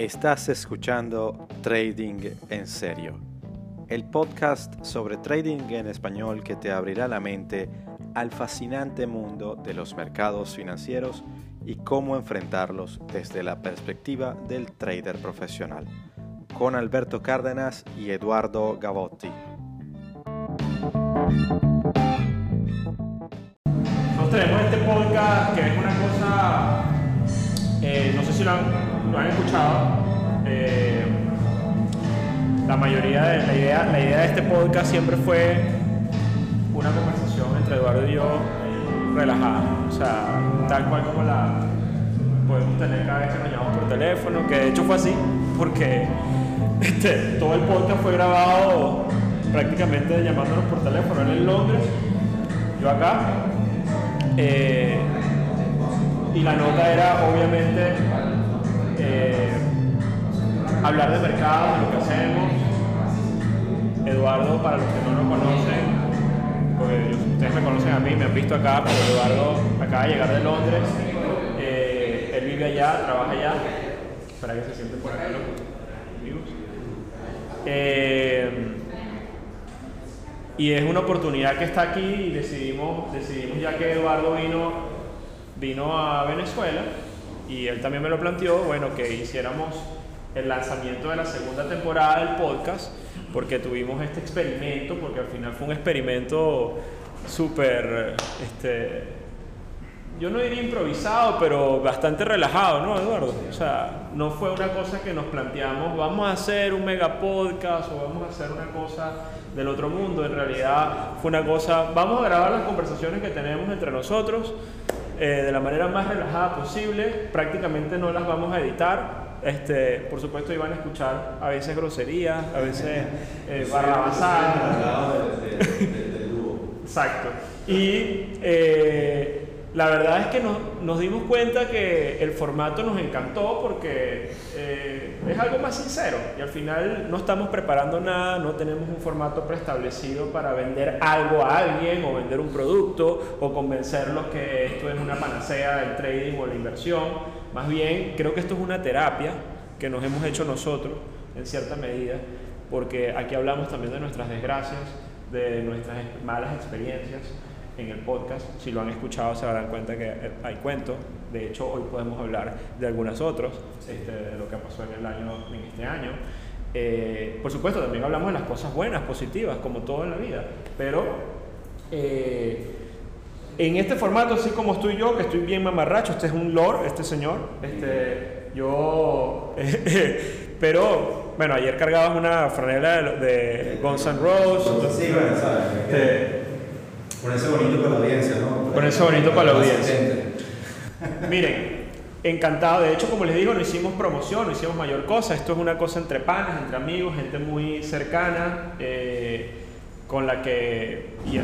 Estás escuchando Trading en Serio, el podcast sobre trading en español que te abrirá la mente al fascinante mundo de los mercados financieros y cómo enfrentarlos desde la perspectiva del trader profesional, con Alberto Cárdenas y Eduardo Gavotti. Nosotros tenemos este podcast que es una cosa, eh, no sé si lo lo han escuchado, eh, la mayoría de la idea, la idea de este podcast siempre fue una conversación entre Eduardo y yo relajada, o sea, tal cual como la podemos tener cada vez que nos llamamos por teléfono, que de hecho fue así, porque este, todo el podcast fue grabado prácticamente llamándonos por teléfono, él en Londres, yo acá, eh, y la nota era obviamente eh, hablar de mercado, de lo que hacemos. Eduardo, para los que no lo conocen, porque ustedes me conocen a mí, me han visto acá, pero Eduardo acaba de llegar de Londres. Eh, él vive allá, trabaja allá. Para que se sienten por los amigos. Eh, y es una oportunidad que está aquí y decidimos, decidimos ya que Eduardo vino, vino a Venezuela y él también me lo planteó, bueno, que hiciéramos el lanzamiento de la segunda temporada del podcast, porque tuvimos este experimento, porque al final fue un experimento súper, este, yo no diría improvisado, pero bastante relajado, ¿no, Eduardo? O sea, no fue una cosa que nos planteamos, vamos a hacer un mega podcast o vamos a hacer una cosa del otro mundo, en realidad fue una cosa, vamos a grabar las conversaciones que tenemos entre nosotros eh, de la manera más relajada posible, prácticamente no las vamos a editar, este, por supuesto iban a escuchar a veces groserías, a veces eh, barrabasadas. Exacto. Y eh, la verdad es que nos, dimos cuenta que el formato nos encantó porque eh, es algo más sincero y al final no estamos preparando nada, no tenemos un formato preestablecido para vender algo a alguien o vender un producto o convencerlos que esto es una panacea del trading o la inversión. Más bien, creo que esto es una terapia que nos hemos hecho nosotros en cierta medida porque aquí hablamos también de nuestras desgracias, de nuestras malas experiencias en el podcast. Si lo han escuchado se darán cuenta que hay cuentos. De hecho, hoy podemos hablar de algunos otros, este, de lo que pasó en el año, en este año. Eh, por supuesto, también hablamos de las cosas buenas, positivas, como todo en la vida. Pero eh, en este formato, así como estoy yo, que estoy bien mamarracho, este es un lord, este señor. Este, yo, pero bueno, ayer cargabas una franela de, de Guns N' Roses. Sí, bueno, sabes. Eh, Ponerse bonito para la audiencia, ¿no? Ponerse bonito para la audiencia. Miren, encantado. De hecho, como les digo, no hicimos promoción, no hicimos mayor cosa. Esto es una cosa entre panas, entre amigos, gente muy cercana, eh, con la que y, eh,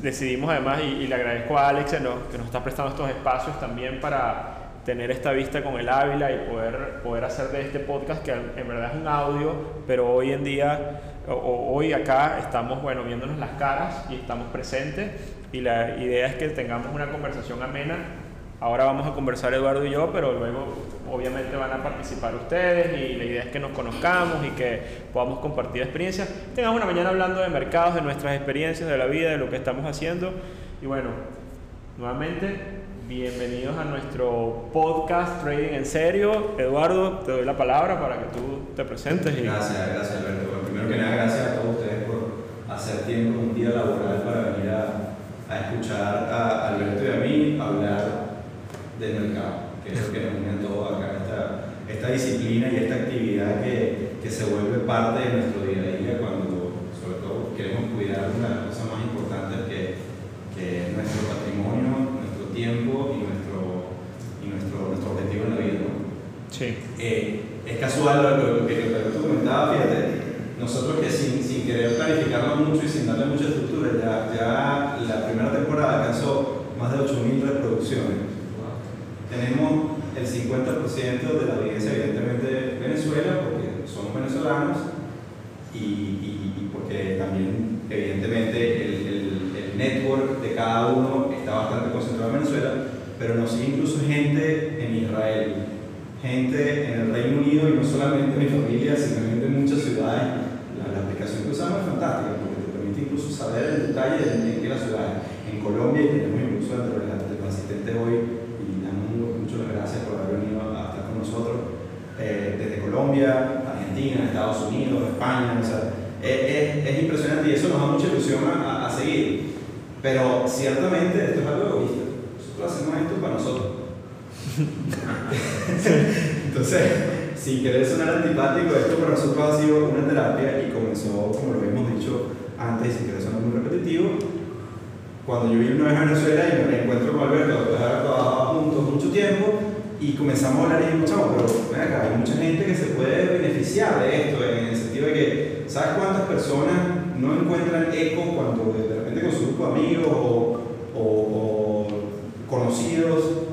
decidimos además, y, y, le agradezco a Alex ¿no? que nos está prestando estos espacios también para tener esta vista con el Ávila y poder, poder hacer de este podcast, que en verdad es un audio, pero hoy en día hoy acá estamos, bueno, viéndonos las caras y estamos presentes y la idea es que tengamos una conversación amena. Ahora vamos a conversar Eduardo y yo, pero luego obviamente van a participar ustedes y la idea es que nos conozcamos y que podamos compartir experiencias. Tengamos una mañana hablando de mercados, de nuestras experiencias, de la vida, de lo que estamos haciendo. Y bueno, nuevamente, bienvenidos a nuestro podcast Trading en Serio. Eduardo, te doy la palabra para que tú te presentes. Gracias, gracias Alberto. Primero que nada, gracias a todos ustedes por hacer tiempo un día laboral para venir a, a escuchar a Alberto y a mí hablar del mercado, que es lo que nos une todo acá, esta, esta disciplina y esta actividad que, que se vuelve parte de nuestro día a día cuando, sobre todo, queremos cuidar una de las cosas más importantes que, que es nuestro patrimonio, nuestro tiempo y nuestro, y nuestro, nuestro objetivo en la vida. ¿no? Sí. Eh, es casual lo, lo, que, lo que tú comentabas, fíjate, nosotros que sin, sin querer planificarlo mucho y sin darle mucha estructura, ya, ya la primera temporada alcanzó más de 8.000 reproducciones. Tenemos el 50% de la audiencia, evidentemente, de Venezuela, porque somos venezolanos y, y, y porque también, evidentemente, el, el, el, network de cada uno está bastante concentrado en Venezuela, pero nos sigue incluso gente en Israel, gente en el Reino Unido y no solamente mi familia, sino gente en muchas ciudades. La, aplicación que usamos es fantástica porque te permite incluso saber el detalle de en qué la ciudad. En Colombia y tenemos incluso entre los asistentes hoy y damos muchas gracias por haber venido a estar con nosotros eh, desde Colombia, Argentina, Estados Unidos, España, o sea, es, es, impresionante y eso nos da mucha ilusión a, a, seguir. Pero ciertamente esto es algo egoísta. Nosotros hacemos esto para nosotros. Entonces, sin querer sonar antipático, esto para nosotros ha sido una terapia y comenzó, como lo habíamos dicho antes, sin querer sonar muy repetitivo, cuando yo vine una vez a Venezuela y me reencuentro con Alberto, después de haber trabajado juntos mucho tiempo, y comenzamos a hablar y dijimos, chavo, pero hay mucha gente que se puede beneficiar de esto, en el sentido de que, ¿sabes cuántas personas no encuentran eco cuando de repente con su amigos o, conocidos,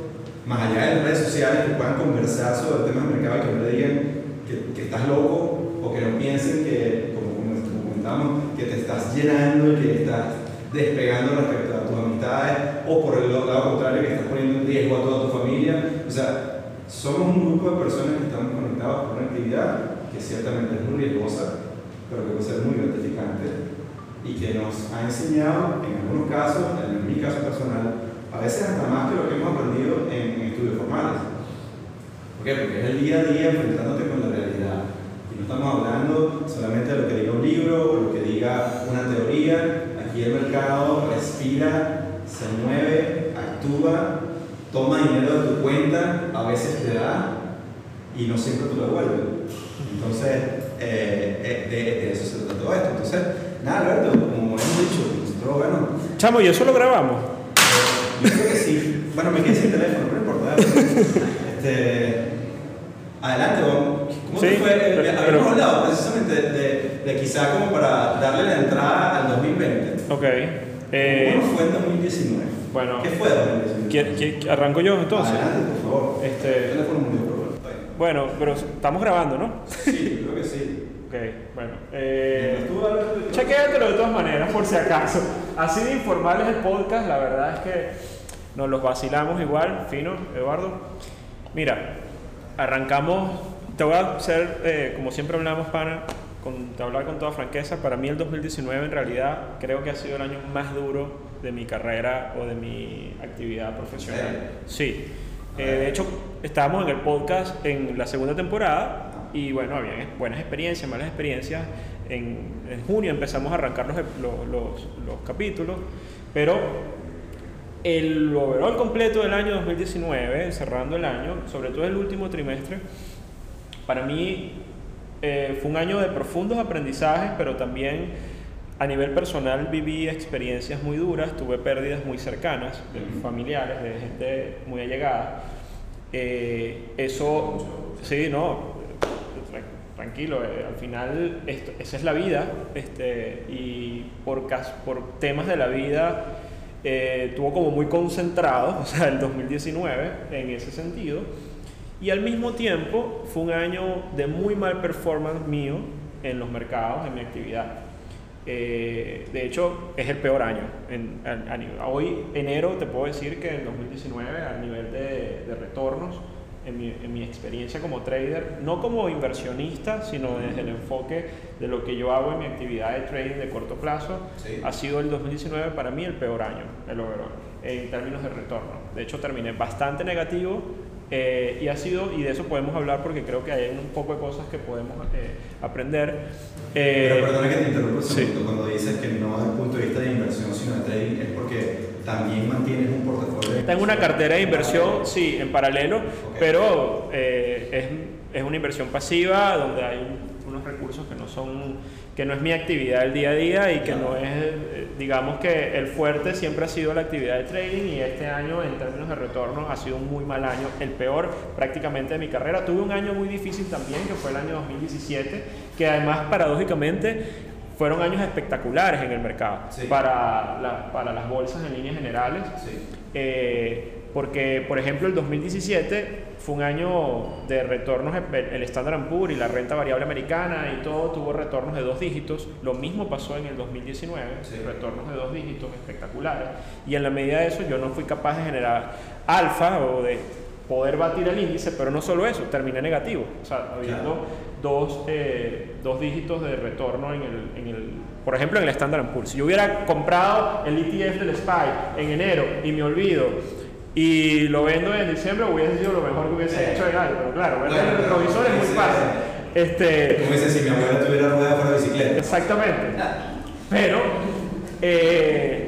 más allá de las redes sociales, que puedan conversar sobre temas de mercado y que no le digan que, que estás loco o que no piensen que, como, como comentamos, que te estás llenando y que estás despegando respecto a tus amistades o por el lado contrario que estás poniendo en riesgo a toda tu familia. O sea, somos un grupo de personas que estamos conectados por una actividad que ciertamente es muy riesgosa, pero que puede ser muy gratificante y que nos ha enseñado, en algunos casos, en mi caso personal, a veces hasta más que lo que hemos aprendido en, estudios formales. ¿Por qué? Porque es el día a día enfrentándote con la realidad. Y no estamos hablando solamente de lo que diga un libro o lo que diga una teoría, Aquí el mercado respira, se mueve, actúa, toma dinero de tu cuenta, a veces te da y no siempre tú lo devuelves. Entonces, eh, eh, de, eso se trata todo esto. Entonces, nada, Alberto, como hemos dicho, nosotros, bueno. Chamo, ¿y eso lo grabamos? Yo creo que sí. Bueno, me quedé sin teléfono, no importa. este, adelante. ¿Cómo sí, fue? Pero, Habíamos hablado precisamente de, de, quizá como para darle la entrada al 2020. Ok. Eh, ¿Cómo fue en 2019? Bueno, ¿Qué fue en 2019? ¿Qué, arranco yo entonces? Adelante, por favor. Este, teléfono muy bueno, pero estamos grabando, ¿no? Sí, creo que sí. Ok, bueno. Eh, chequéatelo de todas maneras, por si acaso. Así de informal es el podcast, la verdad es que nos los vacilamos igual, fino, Eduardo. Mira, arrancamos te voy a hacer, eh, como siempre hablamos, para con, te hablar con toda franqueza, para mí el 2019 en realidad creo que ha sido el año más duro de mi carrera o de mi actividad profesional. Sí. Eh, de hecho, estábamos en el podcast en la segunda temporada y bueno, había buenas experiencias, malas experiencias. En, en junio empezamos a arrancar los, los, los, los capítulos, pero el overall completo del año 2019, cerrando el año, sobre todo el último trimestre, para mí eh, fue un año de profundos aprendizajes, pero también a nivel personal viví experiencias muy duras, tuve pérdidas muy cercanas de familiares, de gente muy allegada. Eh, eso, sí, no, tranquilo, eh, al final esto, esa es la vida este, y por, por temas de la vida estuvo como muy concentrado, o sea, el 2019 en ese sentido. Y al mismo tiempo fue un año de muy mal performance mío en los mercados, en mi actividad. Eh, de hecho, es el peor año. En, hoy, enero, te puedo decir que en 2019, a nivel de, de retornos, en mi, en mi, experiencia como trader, no como inversionista, sino desde el enfoque de lo que yo hago en mi actividad de trading de corto plazo, ha sido el 2019 para mí el peor año, el overall, en términos de retorno. De hecho, terminé bastante negativo eh, y ha sido, y de eso podemos hablar porque creo que hay un poco de cosas que podemos eh, aprender. Eh, Pero perdona que te interrumpa un sí. cuando dices que no desde el punto de vista de inversión, sino de trading, es porque también mantienes un portafolio. Tengo una cartera de inversión, sí, en paralelo, pero es, es una inversión pasiva donde hay unos recursos que no son que no es mi actividad del día a día y que no es, eh, digamos que el fuerte siempre ha sido la actividad de trading y este año en términos de retorno ha sido un muy mal año, el peor prácticamente de mi carrera. Tuve un año muy difícil también, que fue el año 2017, que además paradójicamente fueron años espectaculares en el mercado para, para las bolsas en líneas generales. Eh, porque, por ejemplo, el 2017 fue un año de retornos, el Standard Poor's y la renta variable americana y todo tuvo retornos de dos dígitos. Lo mismo pasó en el 2019, retornos de dos dígitos espectaculares. Y en la medida de eso yo no fui capaz de generar alfa o de poder batir el índice, pero no solo eso, terminé negativo, o sea, habiendo dos, eh, dos dígitos de retorno en el, en el, por ejemplo, en el Standard Poor's. Si yo hubiera comprado el ETF del SPY en enero y me olvido y lo vendo en diciembre, hubiese sido lo mejor que hubiese hecho en algo, pero claro, ver el retrovisor es muy fácil. Este, Como dice, si mi abuela tuviera rueda para bicicleta. Exactamente. Pero, eh,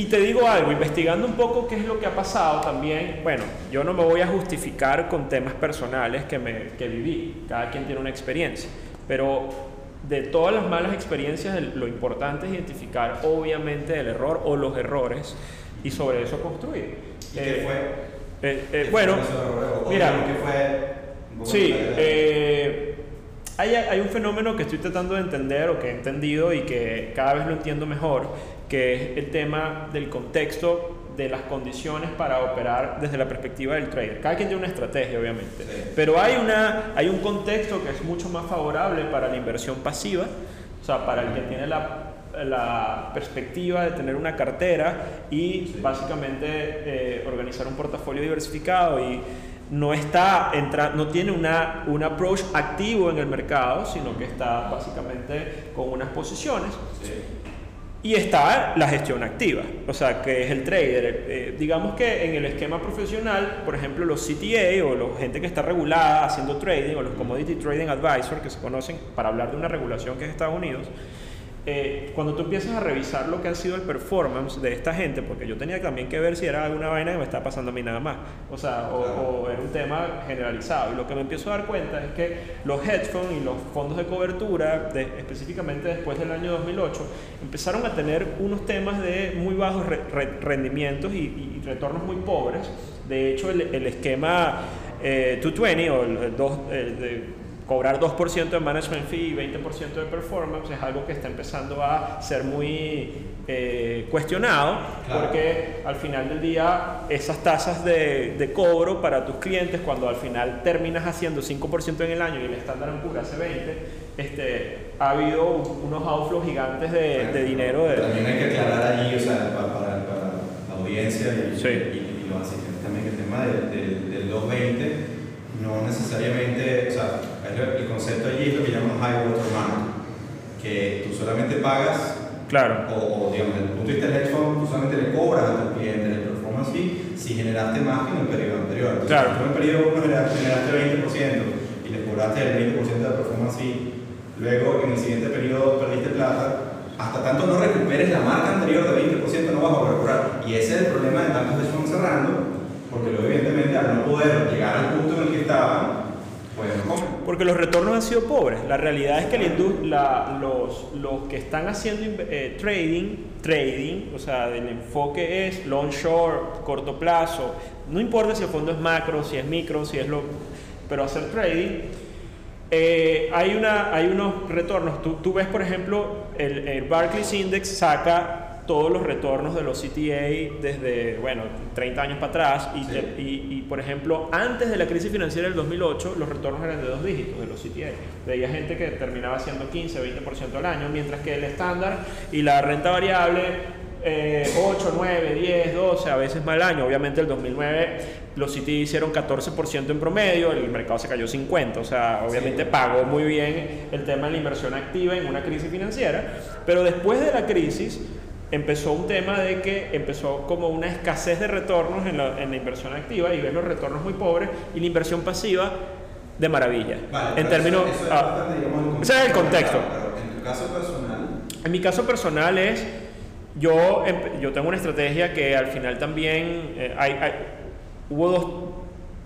y te digo algo, investigando un poco qué es lo que ha pasado también, bueno, yo no me voy a justificar con temas personales que, me, que viví, cada quien tiene una experiencia, pero de todas las malas experiencias, lo importante es identificar obviamente el error o los errores y sobre eso construir. ¿Y qué Eh, fue? eh, eh, ¿Qué bueno, fue mira, ¿qué fue? Sí, eh, hay, hay un fenómeno que estoy tratando de entender o que he entendido y que cada vez lo entiendo mejor, que es el tema del contexto de las condiciones para operar desde la perspectiva del trader. Cada quien tiene una estrategia, obviamente, Sí. pero hay, una, hay un contexto que es mucho más favorable para la inversión pasiva, o sea, para el que tiene la la perspectiva de tener una cartera y básicamente eh, organizar un portafolio diversificado y no está entra, no tiene una, un approach activo en el mercado, sino que está básicamente con unas posiciones. Sí. Y está la gestión activa, o sea, que es el trader. Eh, digamos que en el esquema profesional, por ejemplo, los CTA o la gente que está regulada haciendo trading o los Commodity Trading Advisor, que se conocen para hablar de una regulación que es Estados Unidos, eh, cuando tú empiezas a revisar lo que ha sido el performance de esta gente, porque yo tenía también que ver si era alguna vaina que me estaba pasando a mí nada más, o sea, o, o era un tema generalizado. Y lo que me empiezo a dar cuenta es que los hedge funds y los fondos de cobertura, de- específicamente después del año 2008, empezaron a tener unos temas de muy bajos re- re- rendimientos y, y retornos muy pobres. De hecho, el, el esquema eh, 220 o el, el dos- el de cobrar 2% de management fee y 20% de performance es algo que está empezando a ser muy eh, cuestionado Claro. porque al final del día esas tasas de, de cobro para tus clientes cuando al final terminas haciendo 5% en el añyo y el estándar en pura hace 20 este, ha habido unos outflows gigantes de, de dinero de, También hay que aclarar allí, o sea, para, para- para la audiencia y, Sí. y- y los asistentes también, el tema del, del, del 220 no necesariamente, o sea, el concepto allí es lo que llaman high water mark, que tú solamente pagas, claro o, o, digamos, desde el punto de vista del hedge fund, tú solamente le cobras a tus clientes el performance fee si generaste más que en el periodo anterior. Entonces, Claro. si tú en el periodo 1 generaste, generaste 20% y le cobraste el 20% de performance fee, luego en el siguiente periodo perdiste plata, hasta tanto no recuperes la marca anterior de 20% no vas a cobrar. Y ese es el problema de tantos hedge funds cerrando, porque luego evidentemente al no poder llegar al punto en el que estaban, pues no. Porque los retornos han sido pobres. La realidad es que la los, los que están haciendo eh, trading, trading, o sea, el enfoque es long short, corto plazo, no importa si el fondo es macro, si es micro, si es lo... Pero hacer trading, eh, hay, una, hay unos retornos. Tú, ves, por ejemplo, el Barclays Index saca todos los retornos de los CTA desde, bueno, 30 años para atrás. Y, Sí. y, y, por ejemplo, antes de la crisis financiera del 2008, los retornos eran de dos dígitos de los CTA. Veía gente que terminaba haciendo 15, 20% al año, mientras que el estándar y la renta variable eh, 8, 9, 10, 12, a veces más al año. Obviamente el 2009 los CTA hicieron 14% en promedio, el mercado se cayó 50, o sea, obviamente Sí. pagó muy bien el tema de la inversión activa en una crisis financiera, pero después de la crisis empezó un tema de que empezó como una escasez de retornos en la, en la inversión activa y ves los retornos muy pobres y la inversión pasiva de maravilla. Vale, en términos... eso- eso es ah, digamos, ese es el contexto. En tu caso personal, en mi caso personal es, yo, empe- yo tengo una estrategia que al final también eh, hay, hay- hubo dos,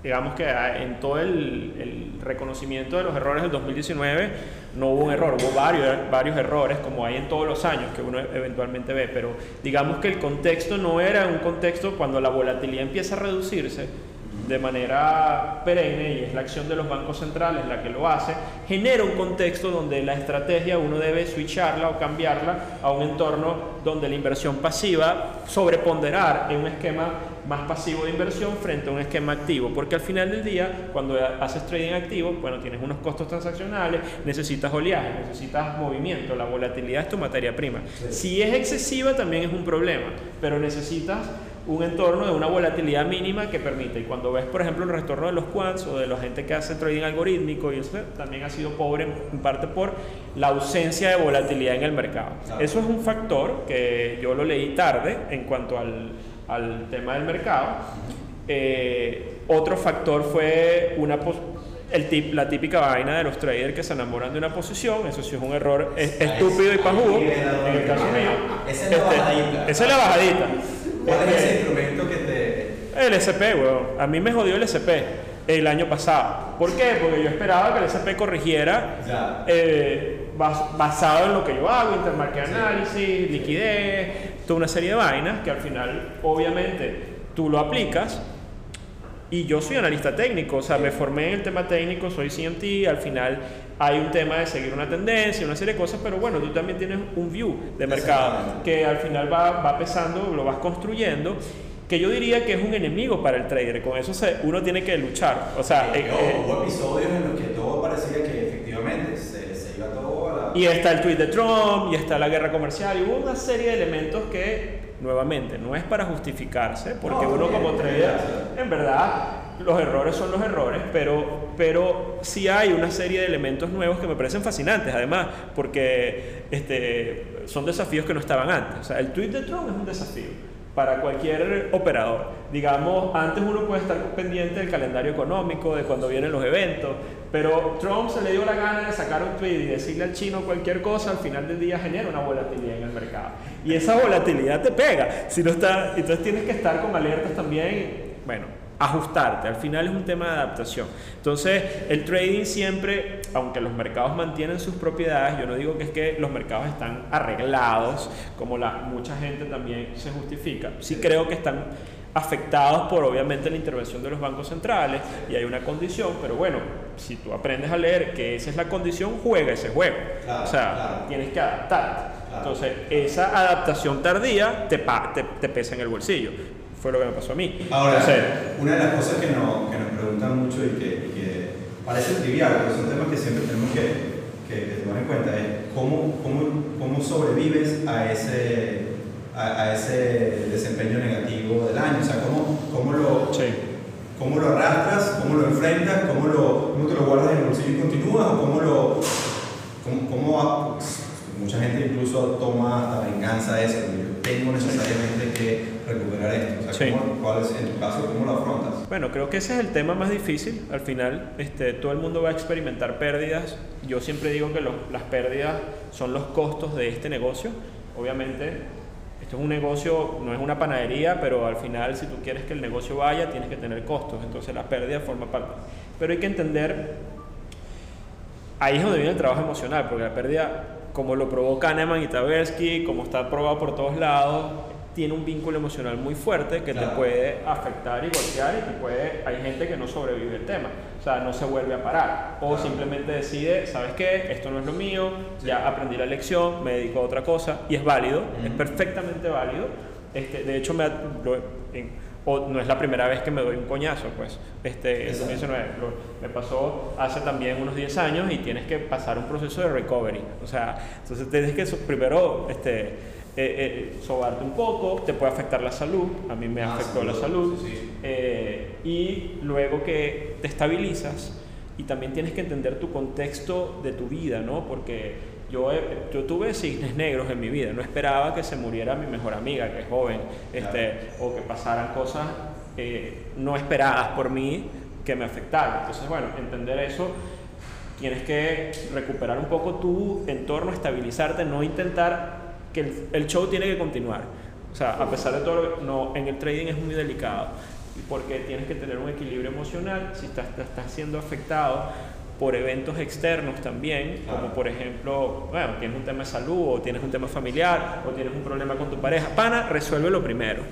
digamos que ah, en todo el, el reconocimiento de los errores del 2019 no hubo un error, hubo varios, varios errores como hay en todos los años que uno eventualmente ve, pero digamos que el contexto no era un contexto cuando la volatilidad empieza a reducirse de manera perenne y es la acción de los bancos centrales la que lo hace, genera un contexto donde la estrategia uno debe switcharla o cambiarla a un entorno donde la inversión pasiva sobreponderar en un esquema más pasivo de inversión frente a un esquema activo, porque al final del día cuando haces trading activo, bueno, tienes unos costos transaccionales, necesitas oleaje, necesitas movimiento, la volatilidad es tu materia prima. Si es excesiva también es un problema, pero necesitas un entorno de una volatilidad mínima que permite. Y cuando ves, por ejemplo, el retorno de los quants o de la gente que hace trading algorítmico, y eso también ha sido pobre en parte por la ausencia de volatilidad en el mercado. Eso es un factor que yo lo leí tarde en cuanto al, al tema del mercado. Eh, otro factor fue una el tip, la típica vaina de los traders que se enamoran de una posición, eso sí es un error estúpido y pajudo, en el caso mío. Esa es la este, bajadita. Esa es la bajadita. ¿Cuál es ese instrumento que te...? El SP, weón. A mí me jodió el SP el año pasado. ¿Por qué? Porque yo esperaba que el SP corrigiera eh, basado en lo que yo hago, intermarket análisis, liquidez, toda una serie de vainas que al final, obviamente, tú lo aplicas y yo soy analista técnico, o sea, me formé en el tema técnico, soy CMT, al final hay un tema de seguir una tendencia, una serie de cosas, pero bueno, tú también tienes un view de mercado que al final va, va pesando, lo vas construyendo que yo diría que es un enemigo para el trader. Con eso se, uno tiene que luchar. O sea, eh, eh, hubo episodios en los que todo parecía que efectivamente se, se, iba todo a la... Y está el tweet de Trump, y está la guerra comercial, y hubo una serie de elementos que nuevamente, no es para justificarse, porque uno como trader, en verdad, los errores son los errores, pero, pero sí hay una serie de elementos nuevos que me parecen fascinantes, además, porque este, son desafíos que no estaban antes. O sea, el tweet de Trump es un desafío para cualquier operador. Digamos, antes uno puede estar pendiente del calendario económico, de cuando vienen los eventos, pero Trump se le dio la gana de sacar un tweet y decirle al chino cualquier cosa, al final del día genera una volatilidad en el mercado. Y esa volatilidad te pega. Si no está, entonces tienes que estar con alertas también, bueno, ajustarte. Al final es un tema de adaptación. Entonces, el trading siempre, aunque los mercados mantienen sus propiedades, yo no digo que es que los mercados están arreglados, como la, mucha gente también se justifica. Sí creo que están afectados por obviamente la intervención de los bancos centrales y hay una condición, pero bueno, si tú aprendes a leer que esa es la condición, juega ese juego. o sea, tienes que adaptarte. Entonces, esa adaptación tardía te, te, te pesa en el bolsillo fue lo que me pasó a mí. Ahora, una de las cosas que, no, que nos preguntan mucho y que, que, parece trivial, pero son temas que siempre tenemos que, que, tomar en cuenta, es cómo, cómo, cómo sobrevives a ese, a, ese desempeño negativo del año, o sea, cómo, cómo lo... ¿Cómo lo arrastras? ¿Cómo lo enfrentas? ¿Cómo, lo, cómo te lo guardas en el bolsillo y continúas? ¿O cómo lo, cómo, cómo, mucha gente incluso toma hasta venganza de eso? Yo tengo necesariamente que recuperar esto? O sea, ¿Cuál es en tu caso, cómo lo afrontas? Bueno, creo que ese es el tema más difícil. Al final, este, todo el mundo va a experimentar pérdidas. Yo siempre digo que las pérdidas son los costos de este negocio. Obviamente, esto es un negocio, no es una panadería, pero al final, si tú quieres que el negocio vaya, tienes que tener costos. Entonces, la pérdida forma parte. Pero hay que entender, ahí es donde viene el trabajo emocional, porque la pérdida como lo probó Kahneman y Tversky, como está probado por todos lados, tiene un vínculo emocional muy fuerte que te puede afectar y golpear y te puede, hay gente que no sobrevive el tema, o sea, no se vuelve a parar o simplemente decide, ¿sabes qué? Esto no es lo mío, ya aprendí la lección, me dedico a otra cosa y es válido, es perfectamente válido. Este, de hecho, me, o no es la primera vez que me doy un coñazo, pues. Este, me pasó hace también unos 10 años y tienes que pasar un proceso de recovery. O sea, entonces tienes que primero este, eh, eh, sobarte un poco, te puede afectar la salud, a mí me ah, afectó la salud, eh, y luego que te estabilizas y también tienes que entender tu contexto de tu vida, ¿no? Porque yo, yo tuve cisnes negros en mi vida, no esperaba que se muriera mi mejor amiga, que es joven, este, o que pasaran cosas no esperadas por mí que me afectaran. Entonces, bueno, entender eso tienes que recuperar un poco tu entorno, estabilizarte, no intentar que el, show tiene que continuar. O sea, a pesar de todo, no, en el trading es muy delicado porque tienes que tener un equilibrio emocional si estás, estás siendo afectado por eventos externos también, como por ejemplo, bueno, tienes un tema de salud o tienes un tema familiar o tienes un problema con tu pareja, pana, resuelve lo primero.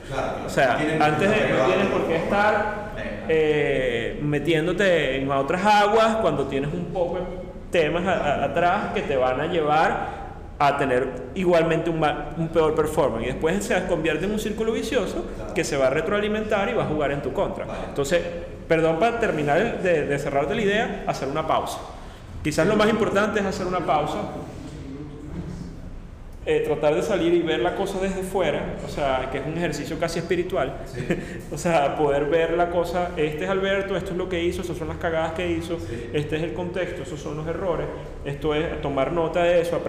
o sea, antes de, no tienes por qué estar eh, metiéndote en otras aguas cuando tienes un poco de temas atrás que te van a llevar a tener igualmente un, un, peor performance. Y después se convierte en un círculo vicioso que se va a retroalimentar y va a jugar en tu contra. Entonces, perdón para terminar de, de cerrarte la idea, hacer una pausa. Quizás lo más importante es hacer una pausa eh, tratar de salir y ver la cosa desde fuera, o sea, que es un ejercicio casi espiritual, Sí. o sea, poder ver la cosa, este es Alberto, esto es lo que hizo, esas son las cagadas que hizo, Sí. este es el contexto, esos son los errores, esto es tomar nota de eso,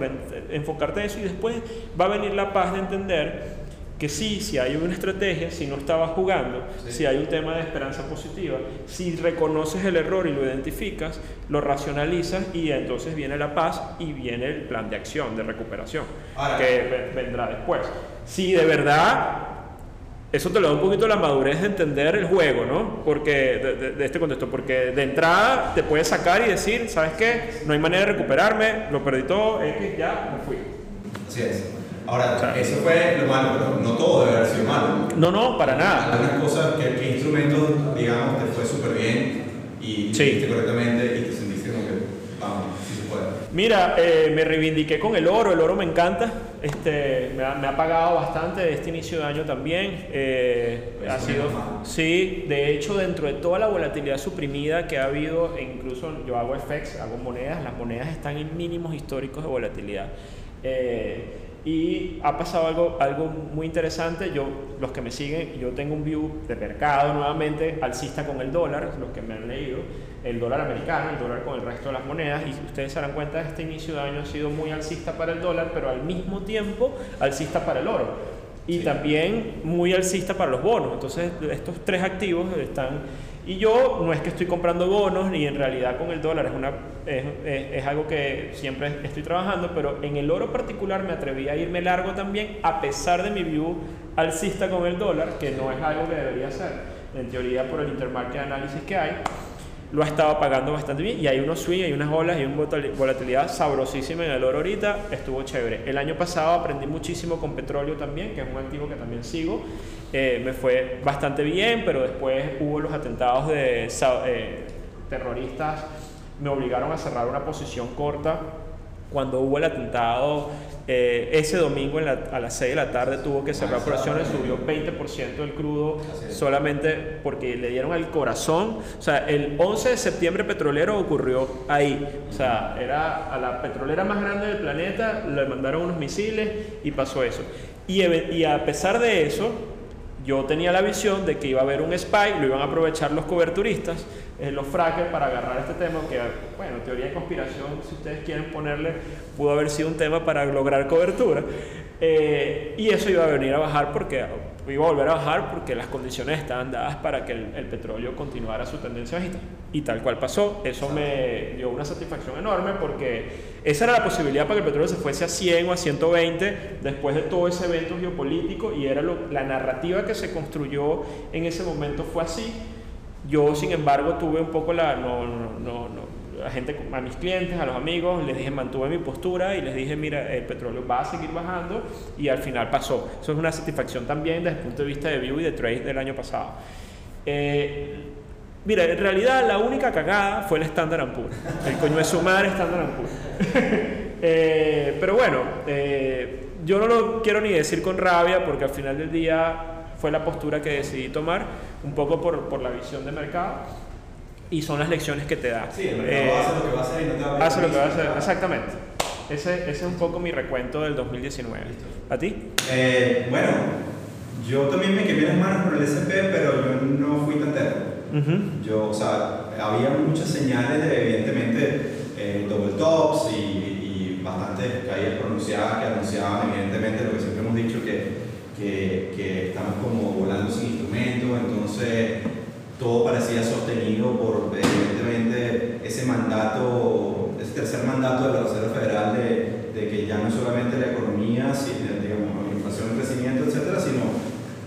enfocarte en eso y después va a venir la paz de entender que sí, si hay una estrategia, si no estabas jugando, Sí. si hay un tema de esperanza positiva, si reconoces el error y lo identificas, lo racionalizas y entonces viene la paz y viene el plan de acción, de recuperación, Ahora- que ve- vendrá después. Si de verdad eso te lo da un poquito la madurez de entender el juego, ¿no? Porque de, de- de este contexto, porque de entrada te puedes sacar y decir, ¿sabes qué? No hay manera de recuperarme, lo perdí todo, X, ya, me fui. Así es. Ahora, eso fue lo malo, pero no todo debe haber sido malo. No, no, para nada. Algunas cosas, que, que instrumentos, digamos, te fue súper bien y Sí. hiciste correctamente y te sentiste como que, vamos, sí se puede. Mira, eh, me reivindiqué con el oro, el oro me encanta, este, me, ha, me ha pagado bastante este inicio de año también. eh, ha sido, sí, de hecho dentro de toda la volatilidad suprimida que ha habido, e incluso yo hago FX, hago monedas, las monedas están en mínimos históricos de volatilidad. Eh, y ha pasado algo, algo muy interesante. Yo, los que me siguen, yo tengo un view de mercado nuevamente alcista con el dólar, los que me han leído, el dólar americano, el dólar con el resto de las monedas. Y ustedes se darán cuenta, este inicio de año ha sido muy alcista para el dólar, pero al mismo tiempo alcista para el oro. Y Sí. también muy alcista para los bonos. Entonces, estos tres activos están. Y yo no es que estoy comprando bonos, ni en realidad con el dólar, es, una, es, es- es algo que siempre estoy trabajando, pero en el oro particular me atreví a irme largo también, a pesar de mi view alcista con el dólar, que no es algo que debería ser, en teoría por el intermarket análisis que hay lo ha estado pagando bastante bien y hay unos swing, hay unas olas y una volatili- volatilidad sabrosísima en el oro ahorita, estuvo chévere. El año pasado aprendí muchísimo con petróleo también, que es un activo que también sigo, Eh, me fue bastante bien, pero después hubo los atentados de eh, terroristas, me obligaron a cerrar una posición corta cuando hubo el atentado, eh, ese domingo en la- a las 6 de la tarde tuvo que cerrar operaciones, subió 20% el crudo solamente porque le dieron al corazón. O sea, el 11 de septiembre petrolero ocurrió ahí. O sea, era a la petrolera más grande del planeta, le mandaron unos misiles y pasó eso. Y, y a pesar de eso, yo tenía la visión de que iba a haber un spike, lo iban a aprovechar los coberturistas, eh, los frackers para agarrar este tema, que bueno, teoría de conspiración, si ustedes quieren ponerle, pudo haber sido un tema para lograr cobertura. Eh, y eso iba a venir a bajar porque iba a volver a bajar porque las condiciones estaban dadas para que el, el petróleo continuara su tendencia bajista. Y tal cual pasó, eso me dio una satisfacción enorme porque esa era la posibilidad para que el petróleo se fuese a 100 o a 120 después de todo ese evento geopolítico y era lo- la narrativa que se construyó en ese momento fue así. Yo, sin embargo, tuve un poco la... No, no, no, no, a gente, a mis clientes, a los amigos, les dije, mantuve mi postura y les dije, mira, el petróleo va a seguir bajando y al final pasó. Eso es una satisfacción también desde el punto de vista de view y de trade del año pasado. Eh, mira, en realidad la única cagada fue el Standard Poor's. El coño de su madre Standard Poor's. Eh, pero bueno, eh, yo no lo quiero ni decir con rabia porque al final del día fue la postura que decidí tomar, un poco por, por la visión de mercado y son las lecciones que te da. Sí, el Eh, hace lo que va a hacer y no te va a hace lo que va a hacer, exactamente. Ese, ese es un poco mi recuento del 2019. ¿A ti? Eh, bueno, yo también me quemé las manos por el SP, pero yo no fui tan terco. Yo, o sea, había muchas señales de, evidentemente, eh, double tops y, y bastantes caídas pronunciadas que anunciaban, evidentemente, lo que siempre hemos dicho, que, que, que estamos como volando sin instrumentos, entonces todo parecía sostenido por, evidentemente, ese mandato, ese tercer mandato de la Reserva Federal de, de que ya no solamente la economía, digamos, la inflación, crecimiento, etcétera, sino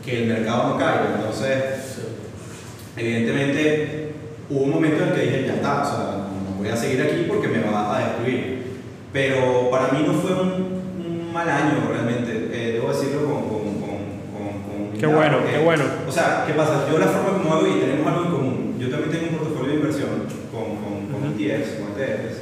que el mercado no caiga. Entonces, evidentemente hubo un momento en el que dije, ya está, o sea, no voy a seguir aquí porque me va a destruir. Pero para mí no fue un, un mal año realmente, eh, debo decirlo con Qué bueno, porque- qué bueno. O sea, ¿qué pasa? Yo la forma como hago y tenemos algo en común. Yo también tengo un portafolio de inversión con, con, con Ujú. ETFs, con ETFs,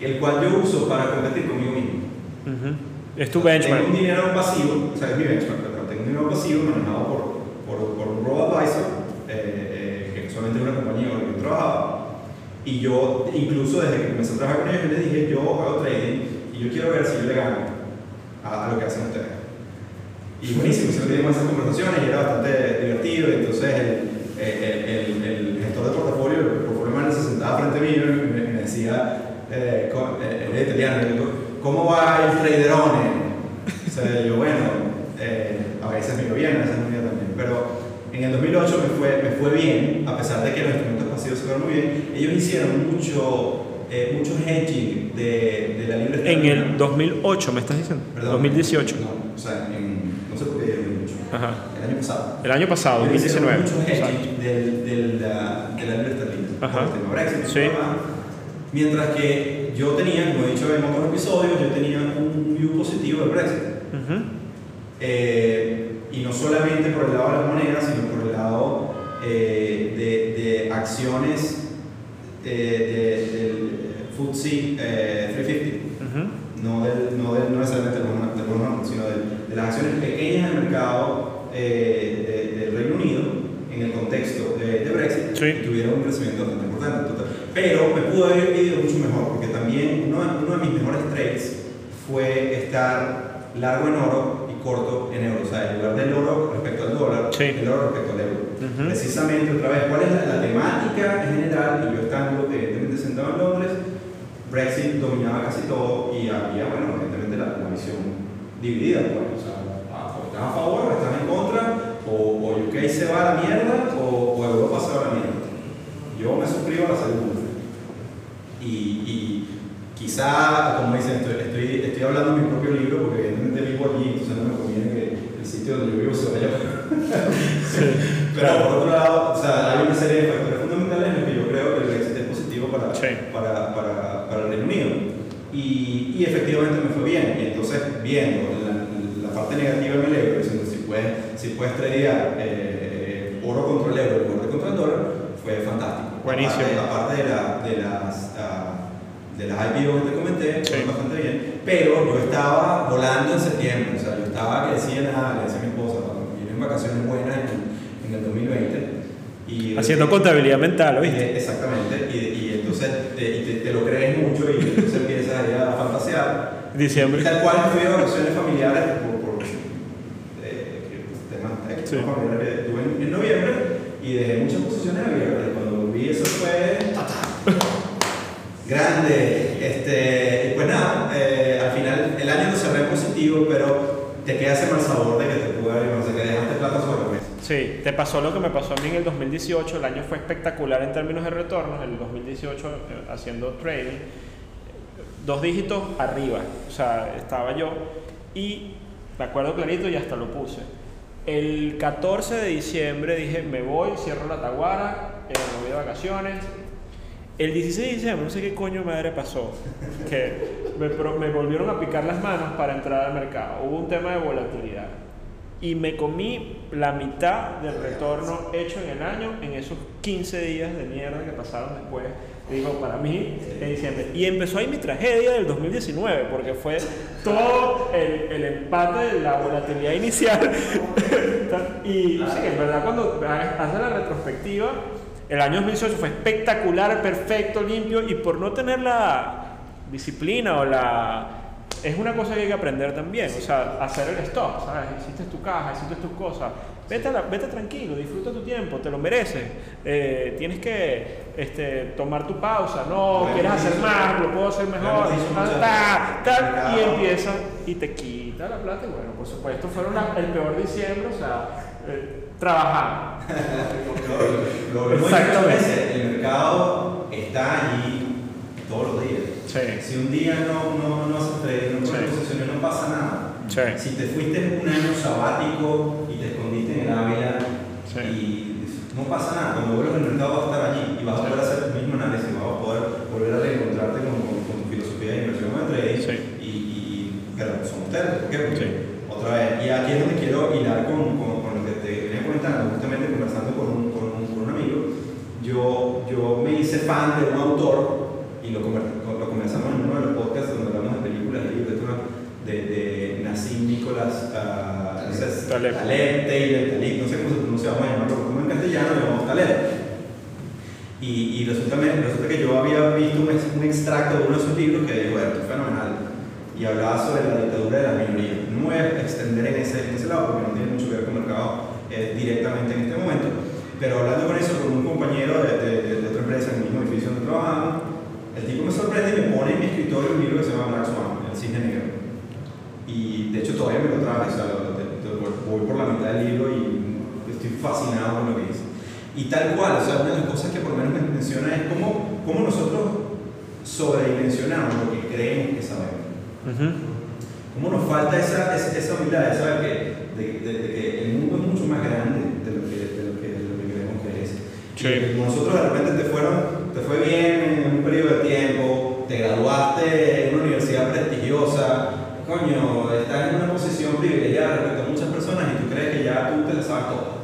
el cual yo uso para competir conmigo mismo. Ujú. Es tu Tengo un benchmark. dinero pasivo, o sea, es mi benchmark, perdón, tengo un dinero pasivo manejado por, por, por un robo-advisor, eh, eh, que solamente es una compañía con la que yo trabajaba. Y yo, incluso desde que comencé a trabajar con ellos, yo les dije, yo hago trading y yo quiero ver si yo le gano. a, a lo que hacen ustedes. Y buenísimo, siempre teníamos esas conversaciones y era bastante divertido. Y entonces el, el, el, el gestor de portafolio, el portfolio manager, se sentaba frente a mí y me, me decía, eh, co- eh, italiano, ¿cómo va el traderone? O sea, yo, bueno, eh, a veces me iba bien, a veces me iba tan bien. Pero en el 2008 me fue, me fue bien, a pesar de que los instrumentos pasivos se fueron muy bien. Ellos hicieron mucho, eh, mucho hedging de, de la libre En el 2008, ¿me estás diciendo? Perdón, 2018. No, o sea, en, 2008. Ajá. El año pasado. El año pasado, Ellos hicieron 2019. Mucho hedging del, del, la- de la esterlina. Ajá. Por el tema Brexit. Sí. Mientras que yo tenía, como he dicho en otros episodios, yo tenía un view positivo del Brexit. Eh, y no solamente por el lado de las monedas, sino por el lado eh, de, de acciones eh, de- del FTSE eh, 350, Ujú. No, del, no, del, no necesariamente del Goldman- del Goldman, sino del- de, las acciones pequeñas del mercado eh, de- del Reino Unido en el contexto de, de Brexit, Sí. tuvieron un crecimiento bastante importante. total. Pero me pudo haber ido mucho mejor, porque también uno, uno de mis mejores trades fue estar largo en oro y corto en euro. O sea, en lugar del oro respecto al dólar, Sí. el oro respecto al euro. Ujú. Precisamente, otra vez, ¿cuál es la, la temática en general? Y yo estando evidentemente sentado en Londres, Brexit dominaba casi todo y había, bueno, evidentemente la, la visión dividida. Pues, o sea, ah, o estás a favor o estás en contra, o, o UK se va a la mierda o, o Europa se va a la mierda. Yo me suscribo a la segunda. Y, y quizá, como dicen, estoy, estoy, estoy hablando de mi propio libro porque evidentemente vivo allí, entonces no me conviene que el sitio donde yo vivo se vaya. Pero por otro lado, o sea, hay una serie de factores fundamentales en los que yo creo que el Brexit es positivo para, Sí. para, para, para el Reino Unido. Y, y efectivamente me fue bien. Y entonces, viendo la, la parte negativa me alegro, diciendo si puedes, si puedes tradear eh, oro contra el euro en lugar de contra el dólar, fue fantástico. Buenísimo. Aparte, aparte de, la, de las. ah, de las IPO que te comenté, Sí. fue bastante bien, pero yo estaba volando en septiembre, o sea, yo estaba que decía nada, le decía a mi esposa, cuando vine en vacaciones buenas en, en el 2020, y Haciendo contabilidad mental, y- ¿oíste? Exactamente, y, y entonces te, y te, te lo crees mucho y entonces empiezas ahí a fantasear. Diciembre. Y tal cual fui a vacaciones familiares por, por eh, temas Sí. familiares que tuve en, en noviembre y dejé muchas posiciones abiertas. Cuando volví, eso fue grande. Este, pues nada, eh, al final el año lo cerré positivo, pero te queda ese mal sabor de que te pudo haber, no sé, que dejaste plata sobre la mesa. Sí, te pasó lo que me pasó a mí en el 2018. El año fue espectacular en términos de retornos. El 2018 eh, haciendo trading, dos dígitos arriba. O sea, estaba yo y me acuerdo clarito y hasta lo puse. El 14 de diciembre dije, me voy, cierro la Taguara, eh, me voy de vacaciones. El 16 de diciembre, no sé qué coño madre pasó, que me, me volvieron a picar las manos para entrar al mercado. Hubo un tema de volatilidad. Y me comí la mitad del retorno hecho en el año en esos 15 días de mierda que pasaron después. Digo, para mí, en diciembre. Y empezó ahí mi tragedia del 2019, porque fue todo el, el empate de la volatilidad inicial. y sí, en verdad, cuando haces la retrospectiva, el año 2018 fue espectacular, perfecto, limpio, y por no tener la disciplina o la... Es una cosa que hay que aprender también, o sea, hacer el stop, ¿sabes? Hiciste tu caja, hiciste tus cosas, vete, a la- vete tranquilo, disfruta tu tiempo, te lo mereces, Eh, tienes que este, tomar tu pausa, no, quieres hacer más, lo puedo hacer mejor, ta, ta, ta, y empieza y te quita la plata, y bueno, por supuesto, fueron el peor diciembre, o sea, eh, trabajando. Lo Exactamente. el mercado está allí todos los días. Sí. Si un día no, no, no no Sí. no pasa nada. Sí. Si te fuiste un año sabático en Ávila Sí. y no pasa nada, cuando vuelvas al mercado vas a estar allí y vas a poder hacer el mismo análisis, vas a poder volver a reencontrarte con, con, con tu filosofía de inversión de trading Sí. y, y, pero son ustedes, ¿por qué? Porque, otra vez, y aquí es donde quiero hilar con, con, con lo que te venía comentando, justamente conversando con un, con un, con un amigo, yo, yo me hice fan de un autor y lo, lo conversamos en uno de los podcasts donde hablamos de películas libros, de, de Nassim Nicolás uh, Taleb. Taleb, Taylor, Talib, no sé cómo se pronuncia, vamos a llamarlo como en castellano, lo llamamos Taleb. Y, y resulta, me- resulta que yo había visto un, ex- un extracto de uno de sus libros que bueno, esto es fenomenal. Y hablaba sobre la dictadura de las minorías. No voy a extender en ese, en ese lado porque no tiene mucho que ver con el mercado eh, directamente en este momento, pero hablando con eso con un compañero de, de, de otra empresa en el mismo edificio donde trabajamos, el tipo me sorprende y me pone en mi escritorio un libro que se llama Black Swan, El Cisne Negro. Y de hecho todavía me lo traje, o sea, voy por la mitad del libro y estoy fascinado con lo que dice. Y tal cual, o sea, una de las cosas que por lo menos me menciona es cómo, cómo nosotros sobredimensionamos lo que creemos que sabemos. Cómo nos falta esa, esa, esa humildad de saber que, de, de, de, que el mundo es mucho más grande de lo que, de lo que, de lo que creemos que es. Sí. Y nosotros de repente te, fueron, te fue bien en un periodo de tiempo, te graduaste en una universidad prestigiosa, coño, estás en una posición privilegiada respecto a muchas personas y tú crees que ya tú te la sabes todas.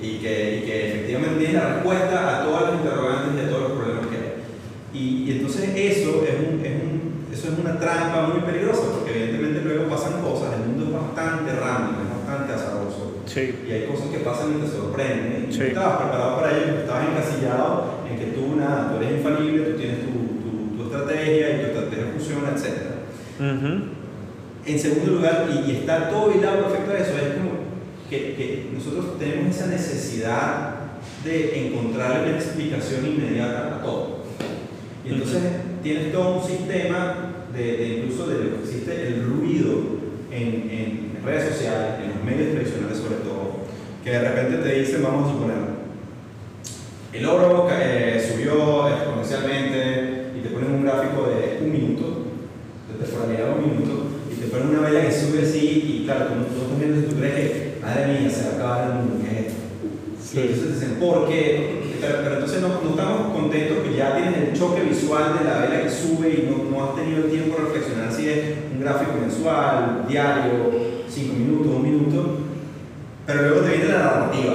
Y que, y que efectivamente tienes la respuesta a todas las interrogantes y a todos los problemas que hay. Y, y entonces eso es, un, es un, eso es una trampa muy peligrosa porque evidentemente luego pasan cosas, el mundo es bastante random, es bastante azaroso. Sí. Y hay cosas que pasan y te sorprenden. Sí. tú estabas preparado para ello, estabas encasillado en que tú, nada, tú eres infalible, tú tienes tu, tu, tu estrategia y tu estrategia funciona, etc. Ujú. En segundo lugar, y, y está todo hilado perfecto a eso, es como que, que nosotros tenemos esa necesidad de encontrarle una explicación inmediata a todo. Y entonces tienes todo un sistema de, de incluso de lo que existe el ruido en, en redes sociales, en los medios tradicionales sobre todo, que de repente te dicen, vamos a suponer, el oro eh, subió exponencialmente y te ponen un gráfico de un minuto, de temporalidad de un minuto, y te ponen una vela que sube así, y claro, tú, tú estás tú crees que, madre mía, se va a acabar el mundo, ¿qué es esto? Sí. Y entonces dicen, ¿por qué? Pero, pero entonces no, no estamos contentos que ya tienes el choque visual de la vela que sube y no, no has tenido el tiempo de reflexionar si es un gráfico mensual, diario, cinco minutos, un minuto. Pero luego te viene la narrativa.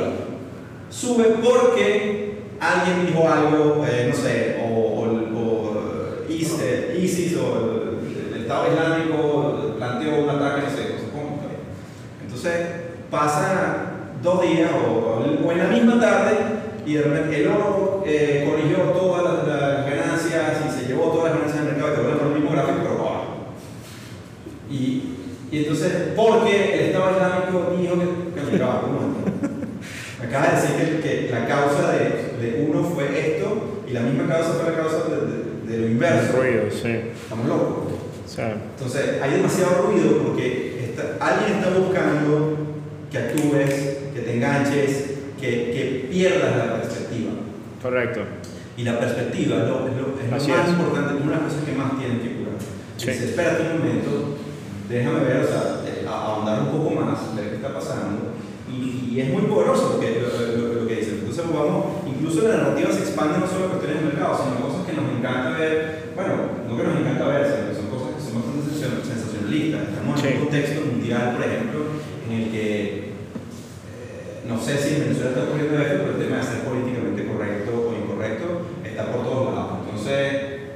Sube porque alguien dijo algo, eh, no sé, o, o, o IS- ISIS o el, el Estado Islámico planteó un ataque, no sé, cosas como Entonces pasan dos días o, o en la misma tarde y de repente el oro eh, corrigió todas las, las ganancias y se llevó todas las ganancias del mercado y te vuelven con el mismo gráfico, pero abajo. Y, entonces, porque el Estado Islámico dijo que, que me acaba, de decir que, que la causa de, de uno fue esto y la misma causa fue la causa de, de- de lo inverso. Ruido, sí. Estamos locos. Sea, Entonces, hay demasiado ruido porque está- alguien está buscando que actúes, que te enganches, que, que pierdas la perspectiva. correcto. Y la perspectiva es lo, es lo- es lo Así más es. importante, una de las cosas que más tienen que curar. Sí. Dice, espérate un momento, déjame ver, o sea, eh, ahondar un poco más, ver qué está pasando. Y, y es muy poderoso lo que, lo, lo- lo que dice. Entonces, vamos, incluso la narrativa se expande no solo a cuestiones de mercado, sino cosas que nos encanta ver. Bueno, no que nos encanta ver, sino que son cosas que son bastante sensacion- sensacionalistas. Estamos en un contexto mundial, por ejemplo, en el que eh, no sé si en Venezuela está ocurriendo esto, pero el tema de ser políticamente correcto o incorrecto está por todos lados. Entonces,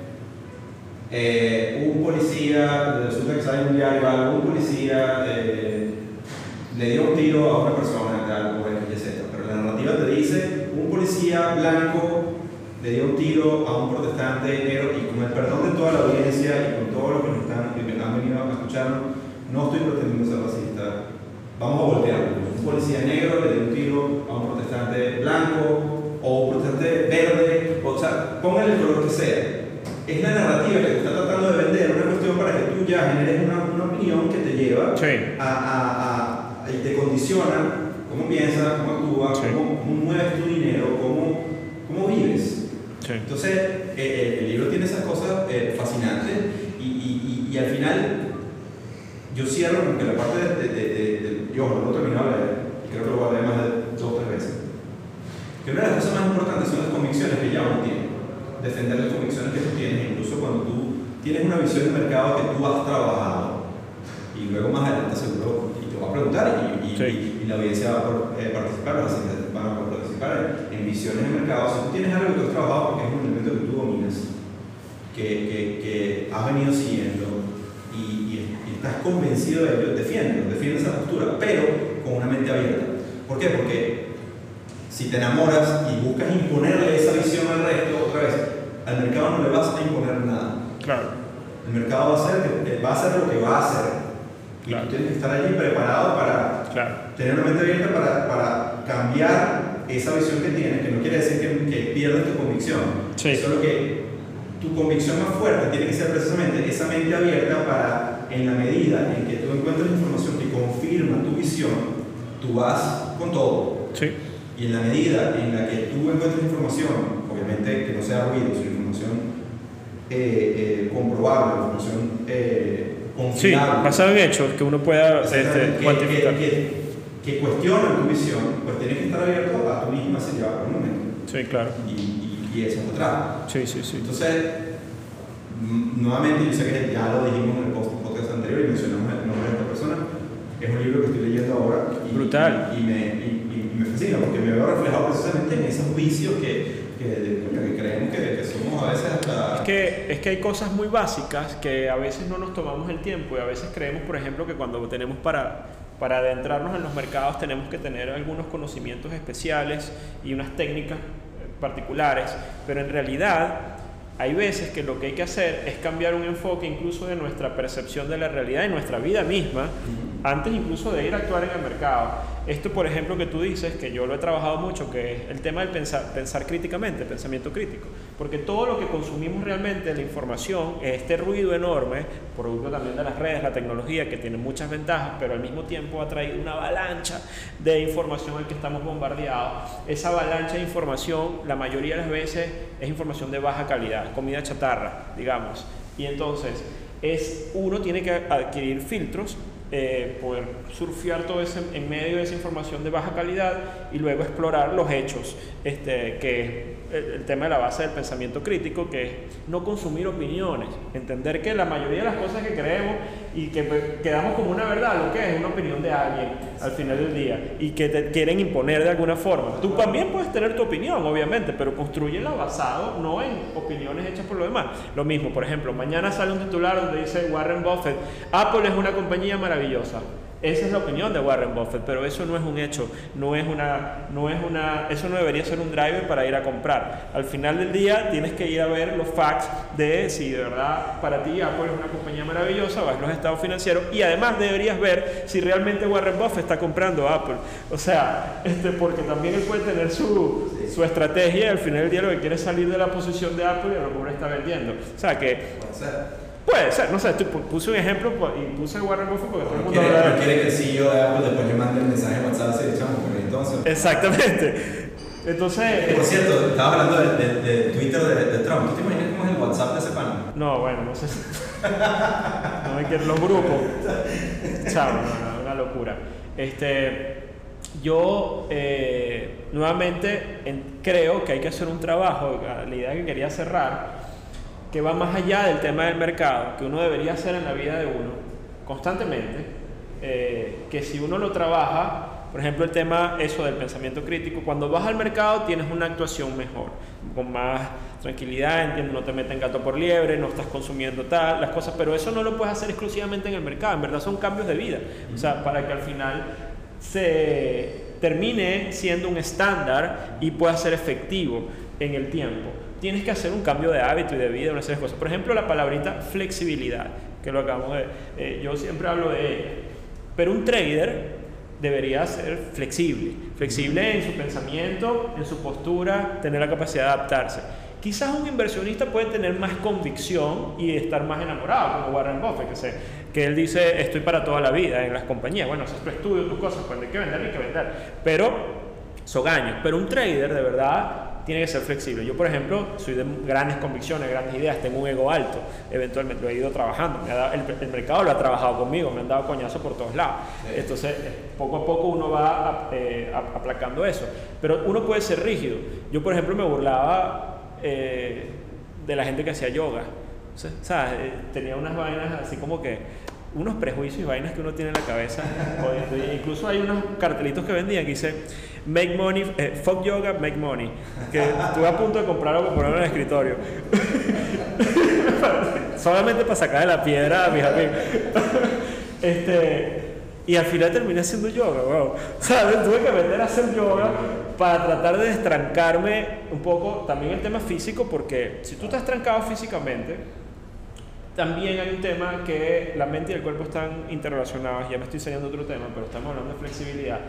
eh, policía, resulta que sale en un diario un policía eh, le dio un tiro a una persona, tal, etc. Pero la narrativa te dice, un policía blanco le dio un tiro a un protestante negro y con el perdón de toda la audiencia y con todos los que nos están, que han venido a escucharnos, no estoy pretendiendo ser racista, vamos a voltearlo. Un policía negro le dio un tiro a un protestante blanco o un protestante verde, o sea, póngale el color que sea. Es la narrativa que te está tratando de vender, una cuestión para que tú ya generes una, una opinión que te lleva Sí. a, a, a- y te condiciona cómo piensas, cómo actúas, Sí. cómo, cómo mueves tu dinero, cómo, cómo vives. Sí. Entonces, eh, eh, el libro tiene esas cosas eh, fascinantes y, y, y, y al final yo cierro porque la parte de, de, de, de- yo no lo he terminado de leer, creo que lo voy a leer más de dos o tres veces. Que una de las cosas más importantes son las convicciones que ya uno tiene. Defender las convicciones que tú tienes, incluso cuando tú tienes una visión de mercado que tú has trabajado. Y luego más adelante seguro, y te voy a preguntar, y, y, Sí. y- y la audiencia va a eh, participar, los asistentes van a participar en, en visiones de mercado. Si tú tienes algo que tú has trabajado porque es un elemento que tú dominas, que, que, que has venido siguiendo y, estás convencido de ello, defiéndelo, defiende esa postura, pero con una mente abierta. ¿Por qué? Porque si te enamoras y buscas imponerle esa visión al resto, otra vez, al mercado no le vas a imponer nada. Claro. el mercado va a hacer, va a hacer lo que va a hacer. Y Claro. tú tienes que estar allí preparado para Claro. tener una mente abierta para, para cambiar esa visión que tienes, que no quiere decir que, que pierdas tu convicción, Sí. solo que tu convicción más fuerte tiene que ser precisamente esa mente abierta para, en la medida en que tú encuentres información que confirma tu visión, tú vas con todo. Sí. Y en la medida en la que tú encuentres información, obviamente que no sea ruido, sino información eh, eh, comprobable, información eh, Sí, confiable, basado en hechos que uno pueda este, que, cuantificar. que, que, que cuestionan tu visión, pues tienes que estar abierto a tu misma señal por un momento. Sí, claro. Y, y, y esa es otra. Sí, sí, sí. Entonces, mm, nuevamente, yo sé que ya lo dijimos en el post- podcast anterior y mencionamos el nombre de esta persona. Es un libro que estoy leyendo ahora. Y, Brutal. Y, me, y, y me fascina porque me veo reflejado precisamente en esos vicios que, que, que creemos que, que somos a veces que, es que hay cosas muy básicas que a veces no nos tomamos el tiempo y a veces creemos, por ejemplo, que cuando tenemos para, para adentrarnos en los mercados tenemos que tener algunos conocimientos especiales y unas técnicas eh, particulares, pero en realidad hay veces que lo que hay que hacer es cambiar un enfoque incluso de nuestra percepción de la realidad y nuestra vida misma, antes incluso de ir a actuar en el mercado. Esto, por ejemplo, que tú dices, que yo lo he trabajado mucho, que es el tema del pensar, pensar críticamente, pensamiento crítico. Porque todo lo que consumimos realmente, la información, este ruido enorme, producto también de las redes, la tecnología, que tiene muchas ventajas, pero al mismo tiempo ha traído una avalancha de información en que estamos bombardeados. Esa avalancha de información, la mayoría de las veces, es información de baja calidad, comida chatarra, digamos. Y entonces, es, uno tiene que adquirir filtros eh, poder surfear todo ese en medio de esa información de baja calidad y luego explorar los hechos, este, que el, tema de la base del pensamiento crítico, que es no consumir opiniones, entender que la mayoría de las cosas que creemos y que pues, quedamos como una verdad, lo que es una opinión de alguien al final del día y que te quieren imponer de alguna forma. Tú también puedes tener tu opinión, obviamente, pero construyela basado no en opiniones hechas por los demás. Lo mismo, por ejemplo, mañana sale un titular donde dice Warren Buffett, Apple es una compañía maravillosa. Esa es la opinión de Warren Buffett, pero eso no es un hecho, no es una, no es una, eso no debería ser un driver para ir a comprar. Al final del día tienes que ir a ver los facts de si de verdad para ti Apple es una compañía maravillosa, vas los estados financieros y además deberías ver si realmente Warren Buffett está comprando Apple. O sea, este, porque también él puede tener su, su estrategia y al final del día lo que quiere es salir de la posición de Apple y a lo mejor está vendiendo. O sea que Puede ser, no sé, estoy- pu- puse un ejemplo pues, y puse Warren Buffett porque todo el mundo quiere, habla que el CEO de Apple después le mande el mensaje en WhatsApp y echamos, entonces. Exactamente. Entonces, Por cierto, estaba hablando de, de- de Twitter de, de Trump. ¿Tú te imaginas cómo es el WhatsApp de ese pana? no, bueno, no sé. No me quiero los grupos. Chao, no, no, una locura. Este, yo eh, nuevamente en- creo que hay que hacer un trabajo, la idea que quería cerrar, que va más allá del tema del mercado, que uno debería hacer en la vida de uno constantemente, eh, que si uno lo trabaja, por ejemplo, el tema eso del pensamiento crítico, cuando vas al mercado tienes una actuación mejor, con más tranquilidad, entiendes, no te meten gato por liebre, no estás consumiendo tal, las cosas, pero eso no lo puedes hacer exclusivamente en el mercado, en verdad son cambios de vida, o sea, para que al final se termine siendo un estándar y pueda ser efectivo en el tiempo. Tienes que hacer un cambio de hábito y de vida, una serie de cosas. Por ejemplo, la palabrita flexibilidad, que lo acabamos de... eh, yo siempre hablo de ella. Pero un trader debería ser flexible, flexible en su pensamiento, en su postura, tener la capacidad de adaptarse. Quizás un inversionista puede tener más convicción y estar más enamorado, como Warren Buffett, que, se, que él dice, estoy para toda la vida en las compañías. Bueno, eso es tu estudio, tus cosas, cuando hay que vender, hay que vender. Pero son años. Pero un trader de verdad tiene que ser flexible. Yo, por ejemplo, soy de grandes convicciones, grandes ideas, tengo un ego alto, eventualmente lo he ido trabajando. Me ha dado- el, el mercado lo ha trabajado conmigo, me han dado coñazo por todos lados. Sí. Entonces, eh, poco a poco uno va eh, ap- aplacando eso. Pero uno puede ser rígido. Yo, por ejemplo, me burlaba eh, de la gente que hacía yoga. O sea, ¿sabes? Tenía unas vainas así como que unos prejuicios y vainas que uno tiene en la cabeza. incluso hay unos cartelitos que vendían que dice make money, eh, fuck yoga, make money. Que estuve a punto de comprarlo para ponerlo en el escritorio. Solamente para sacar de la piedra a mis amigos. este, y al final terminé haciendo yoga, wow. ¿Sabes? Tuve que aprender a hacer yoga para tratar de destrancarme un poco también el tema físico, porque si tú estás trancado físicamente, también hay un tema que la mente y el cuerpo están interrelacionados, ya me estoy enseñando otro tema, pero estamos hablando de flexibilidad.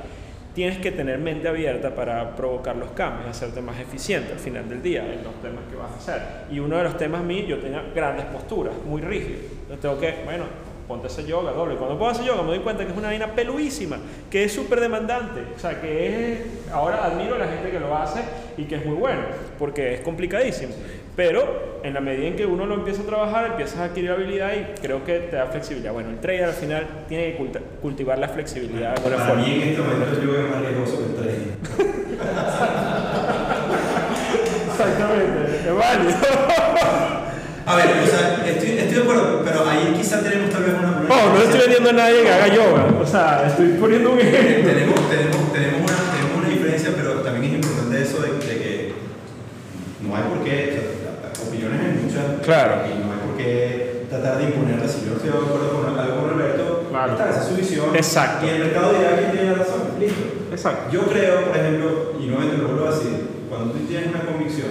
Tienes que tener mente abierta para provocar los cambios, hacerte más eficiente al final del día en los temas que vas a hacer. Y uno de los temas míos, yo tenía grandes posturas, muy rígidas. Entonces tengo que, bueno, ponte ese yoga doble. Cuando puedo hacer yoga me doy cuenta que es una vaina peluísima, que es súper demandante. O sea, que es, ahora admiro a la gente que lo hace y que es muy bueno, porque es complicadísimo. Pero en la medida en que uno lo empieza a trabajar, empiezas a adquirir habilidad y creo que te da flexibilidad. Bueno, el trader al final tiene que cultivar la flexibilidad. Para mí en este momento yoga es más riesgoso que el trading. Exactamente, es válido. A ver, o sea, estoy, estoy de acuerdo, pero ahí quizá tenemos tal vez una... No, no estoy vendiendo a nadie que haga yoga, o sea, estoy poniendo un ejemplo. tenemos, tenemos, tenemos, una, tenemos una diferencia, pero también es importante eso de, de que no hay por qué, o sea, opiniones hay muchas, claro. y no hay por qué tratar de imponerlas. Si yo no estoy de acuerdo con algo con Roberto, Claro. está, esa es su visión. Exacto. Y el mercado dirá quién tiene razón, listo. Exacto. Yo creo, por ejemplo, y nuevamente lo vuelvo a decir, cuando tú tienes una convicción,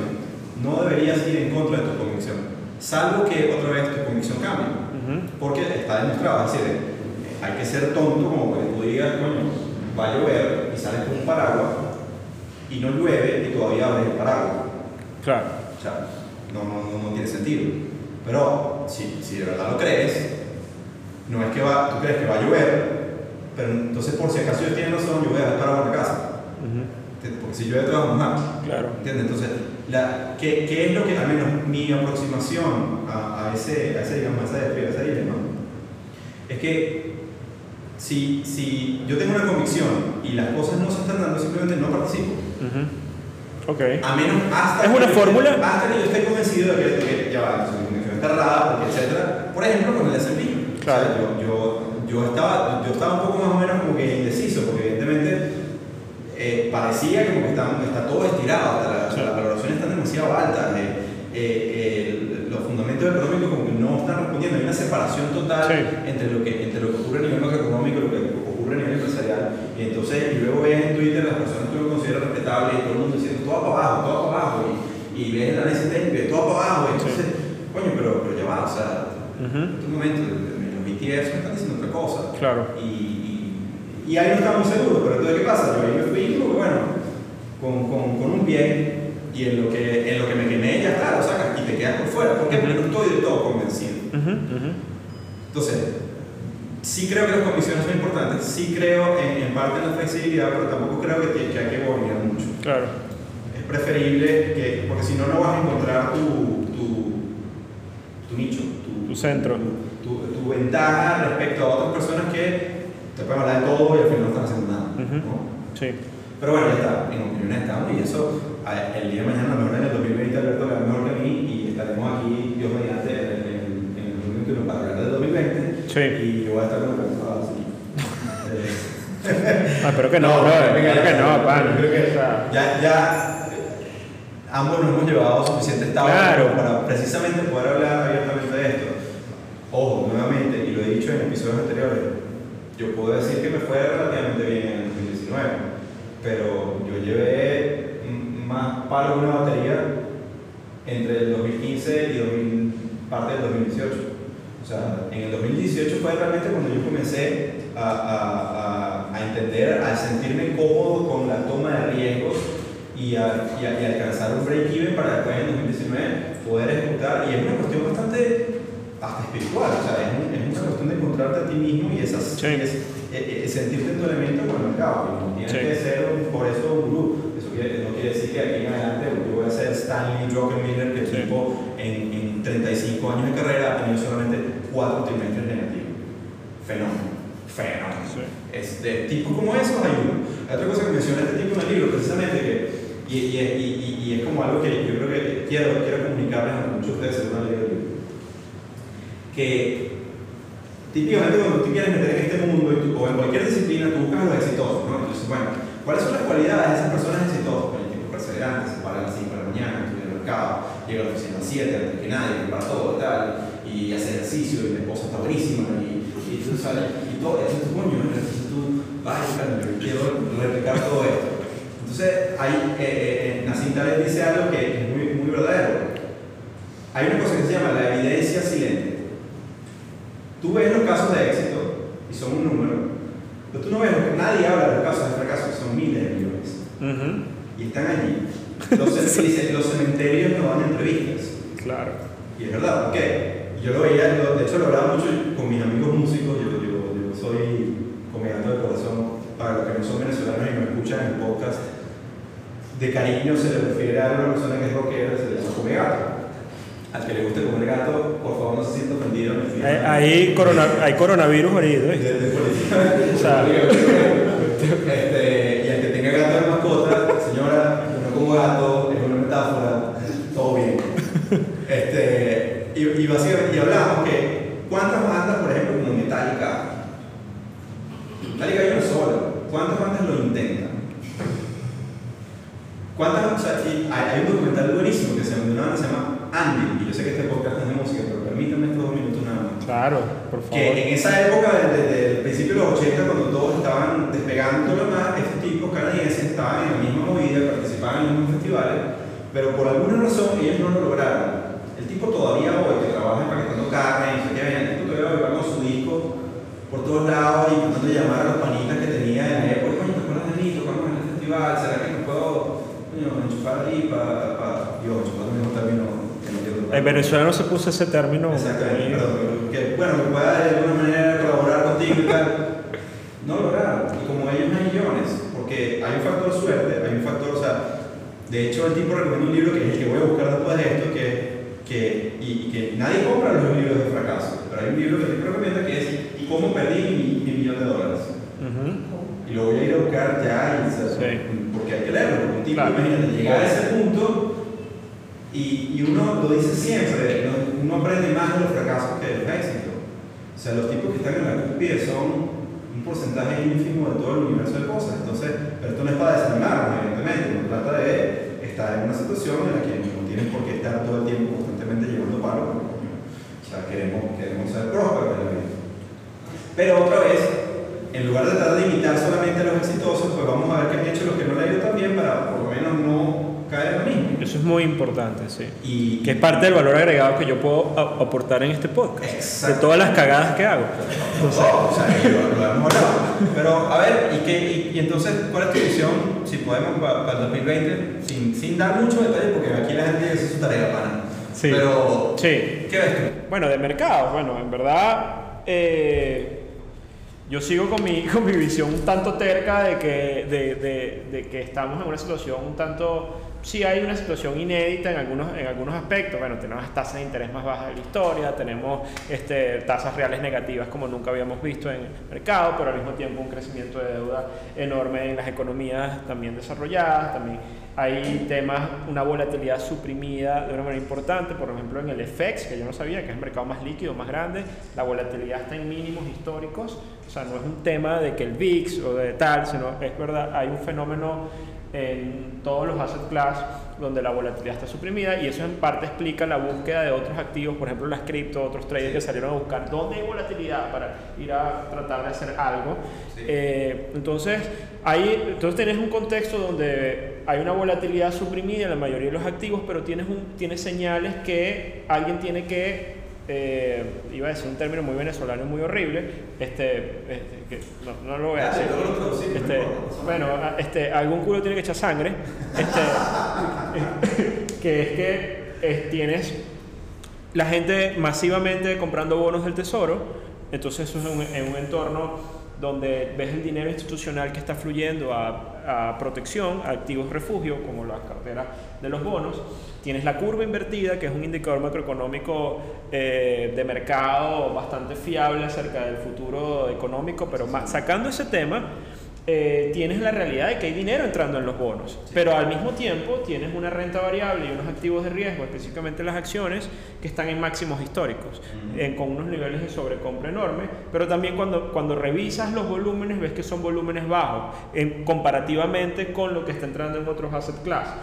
no deberías ir en contra de tu convicción, salvo que otra vez tu convicción cambie. Ujú. Porque está demostrado, es decir, hay que ser tonto como que tú digas, coño, va a llover y sales con un paraguas y no llueve y todavía abres el paraguas. Claro. O sea, no, no, no, no tiene sentido. Pero si, si de verdad lo crees, no es que va, tú crees que va a llover, pero entonces por si acaso ellos tienen razón, yo voy a dejar en la casa. Porque si llueve te vas a mojar. Claro. ¿Entiendes? Entonces, la, ¿qué, ¿qué es lo que, al menos mi aproximación a, a ese, a ese, digamos, a ese, a ese dilema? Es que si, si yo tengo una convicción y las cosas no se están dando, simplemente no participo. A menos hasta ¿Es que una yo- fórmula? Hasta que yo esté convencido de que, ya va, su convicción está errada, porque etcétera. Por ejemplo, con el S&P. Claro. O sea, yo, yo, yo, estaba, yo estaba un poco más o menos como que indeciso, porque evidentemente eh, parecía como que está, está todo estirado, hasta la- las valoraciones están demasiado altas. eh, eh, los fundamentos económicos como que no están respondiendo. Hay una separación total Sí. entre, lo que, entre lo que ocurre a nivel macroeconómico y lo que ocurre a nivel empresarial. Y entonces, y luego ves en Twitter las personas que lo consideran respetables y todo el mundo diciendo todo para abajo, todo para abajo. Y, y ves el análisis técnico y todo para abajo. Y entonces, coño, pero, pero ya va, o sea, Ujú. en este momento los BTS me están diciendo otra cosa. Claro. Y, y, y ahí no estamos seguros, pero entonces, ¿qué pasa? Yo ahí me fui, bueno, con, con, con un pie y en lo, que, en lo que me quemé ya está, lo sacas y te quedas por fuera. ¿Por qué? Porque no estoy del todo convencido. Ujú, ujú. Entonces, sí creo que las convicciones son importantes, sí creo en, en parte en la flexibilidad, pero tampoco creo que, que hay que bornear mucho. Claro. Es preferible que, porque si no, no vas a encontrar tu, tu, tu nicho, tu, Tu centro. tu, tu ventaja respecto a otras personas que te pueden hablar de todo y al final no están haciendo nada. Ujú. ¿no? Sí. Pero bueno, ya está, en opiniones estamos y eso, el día de mañana, a lo mejor en el 2020, Alberto le mejor que mí y estaremos aquí, Dios mediante, Sí. y yo voy a estar con la cabeza así. Ah, espero que no, bro. Que no, pan. Creo que O sea, ya, ya eh, ambos nos hemos llevado suficiente estado Claro. como para precisamente poder hablar abiertamente de esto. Ojo, nuevamente, y lo he dicho en episodios anteriores, yo puedo decir que me fue relativamente bien en el 2019, pero yo llevé más palos una batería entre el 2015 y 2000 parte del 2018. O sea, en el 2018 fue realmente cuando yo comencé a, a- a- a entender, a sentirme cómodo con la toma de riesgos y a, y a- y a alcanzar un break-even para después en 2019 poder ejecutar. Y es una cuestión bastante hasta espiritual, o sea, es, un- es una cuestión de encontrarte a ti mismo y esas, Sí. y es- e- e- sentirte en tu elemento con el mercado. No tienes Sí. que ser un- por eso un gurú. Eso quiere- no quiere decir que aquí en adelante yo voy a ser Stanley Druckenmiller, que el Sí. tipo en, en 35 años de carrera ha tenido solamente 4 trimestres negativos. Fenómeno. Fenómeno. Sí. Es de tipos como esos hay uno. Hay otra cosa que menciona este tipo en el libro, precisamente, que, y, y, y, y- y es como algo que yo creo que quiero, quiero comunicarles a muchos de ustedes según el libro. Que típicamente cuando tú quieres meter en este mundo o en cualquier disciplina, tú buscas a los exitosos, ¿no? Entonces, bueno, ¿cuáles son las cualidades de esas personas exitosas? El tipo perseverante, se para a las 5 de la mañana, estudia el mercado, llega a la oficina a las 7 antes que nadie, prepara todo y tal, y hace ejercicio, y la esposa está buenísima, y, y tú sales, y todo, eso es coño, ¿no? entonces tú, caramba, yo quiero replicar todo esto. Entonces, hay, eh, eh, Taleb dice algo que es muy, muy verdadero. Hay una cosa que se llama la evidencia silente. tú ves los casos de éxito y son un número, pero tú no ves, nadie habla de los casos de fracaso, son miles de millones. Y están allí. Los, los cementerios no dan entrevistas. Claro. Y es verdad, ¿por qué? Yo lo veía, de hecho lo hablaba mucho con mis amigos músicos, yo, yo, yo soy comediante de corazón, para los que no son venezolanos y me escuchan en el podcast, de cariño se le refiere a una persona que es rockera, se le llama come gato. Al que le guste comer gato, por favor no se sienta ofendido. Hay, corona, hay coronavirus herido. ¿eh? De, de o sea, este, y al que tenga gato de mascota, señora, yo no como gato, es una metáfora, todo bien. Este, y, y hablamos que, ¿cuántas bandas, por ejemplo, como Metallica? Metallica hay una sola. ¿Cuántas bandas lo intentan? ¿Cuántas, o sea, hay, un documental buenísimo que se, llama, se llama Andy, y yo sé que este podcast es de música, pero permítanme estos dos minutos nada más. Claro, por favor. Que en esa época, desde, el principio de los 80, cuando todos estaban despegando lo demás, estos tipos canadienses estaban en la misma movida, participaban en los mismos festivales, pero por alguna razón ellos no lo lograron. El tipo todavía hoy, que trabaja empaquetando carne, y el tipo todavía va con su disco por todos lados de llamar a los panitas que tenía en la época, coño, ¿te acuerdas de mí? Tocamos en el festival, ¿será que me puedo enchufar ahí para, para, yo, enchufar que no quiero En Venezuela no se puso ese término. Exactamente, perdón, que bueno, que pueda de alguna manera colaborar contigo y tal. No lograron, y como ellos hay millones, porque hay un factor suerte, hay un factor, o sea, de hecho el tipo recomienda un libro que es el que voy a buscar después de esto, que, que, y, que nadie compra los libros de fracaso, pero hay un libro que el tipo recomienda que es ¿Cómo perdí mi, mi millón de dólares? Y lo voy a ir a buscar ya, y, sí. porque hay que leerlo, porque un tipo, imagínate, llegar a ese punto y, uno lo dice siempre, uno aprende más de los fracasos que de los éxitos. O sea, los tipos que están en la cúspide son un porcentaje ínfimo de todo el universo de cosas. Entonces, pero esto no es para desanimarnos, evidentemente, uno trata de estar en una situación en la que no tienes por qué estar todo el tiempo constantemente llevando palo. O sea, queremos, queremos ser prósperos en la vida. Pero otra vez, en lugar de tratar de imitar solamente a los exitosos, pues vamos a ver qué han hecho los que no le ha ido tan bien para por lo menos no caer en lo mismo. Eso es muy importante, sí. Y, que es parte del valor agregado que yo puedo aportar en este podcast. De todas las cagadas que hago. Entonces, o sea, lo, lo, hemos hablado. Pero, a ver, ¿y, qué, y, entonces cuál es tu visión, si podemos, para, el 2020, sin, sin dar mucho detalle, porque aquí la gente hace su tarea, pana. Sí. Pero, sí. ¿qué ves tú? Bueno, de mercado, bueno, en verdad... Eh, yo sigo con mi, con mi visión un tanto terca de que, de, de, de que estamos en una situación un tanto sí hay una situación inédita en algunos, en algunos aspectos. Bueno, tenemos tasas de interés más bajas de la historia, tenemos este, tasas reales negativas como nunca habíamos visto en el mercado, pero al mismo tiempo un crecimiento de deuda enorme en las economías también desarrolladas. También hay temas, una volatilidad suprimida de una manera importante, por ejemplo en el FX, que yo no sabía, que es el mercado más líquido, más grande, la volatilidad está en mínimos históricos. O sea, no es un tema de que el VIX o de tal, sino es verdad, hay un fenómeno en todos los asset class donde la volatilidad está suprimida y eso en parte explica la búsqueda de otros activos, por ejemplo las cripto, otros traders que salieron a buscar dónde hay volatilidad para ir a tratar de hacer algo. Eh, entonces, ahí, entonces tenés un contexto donde hay una volatilidad suprimida en la mayoría de los activos, pero tienes, un, tienes señales que alguien tiene que eh, iba a decir un término muy venezolano muy horrible, este, este que no, no, lo voy a decir. Este, bueno, este, algún culo tiene que echar sangre, este, que es que tienes la gente masivamente comprando bonos del tesoro, entonces eso es un, en un entorno donde ves el dinero institucional que está fluyendo a, a, protección, a activos refugio, como las carteras de los bonos. Tienes la curva invertida, que es un indicador macroeconómico eh, de mercado bastante fiable acerca del futuro económico, pero más, sacando ese tema, eh, tienes la realidad de que hay dinero entrando en los bonos, pero al mismo tiempo tienes una renta variable y unos activos de riesgo, específicamente las acciones, que están en máximos históricos, con unos niveles de sobrecompra enorme, pero también cuando, cuando revisas los volúmenes ves que son volúmenes bajos en, comparativamente con lo que está entrando en otros asset class.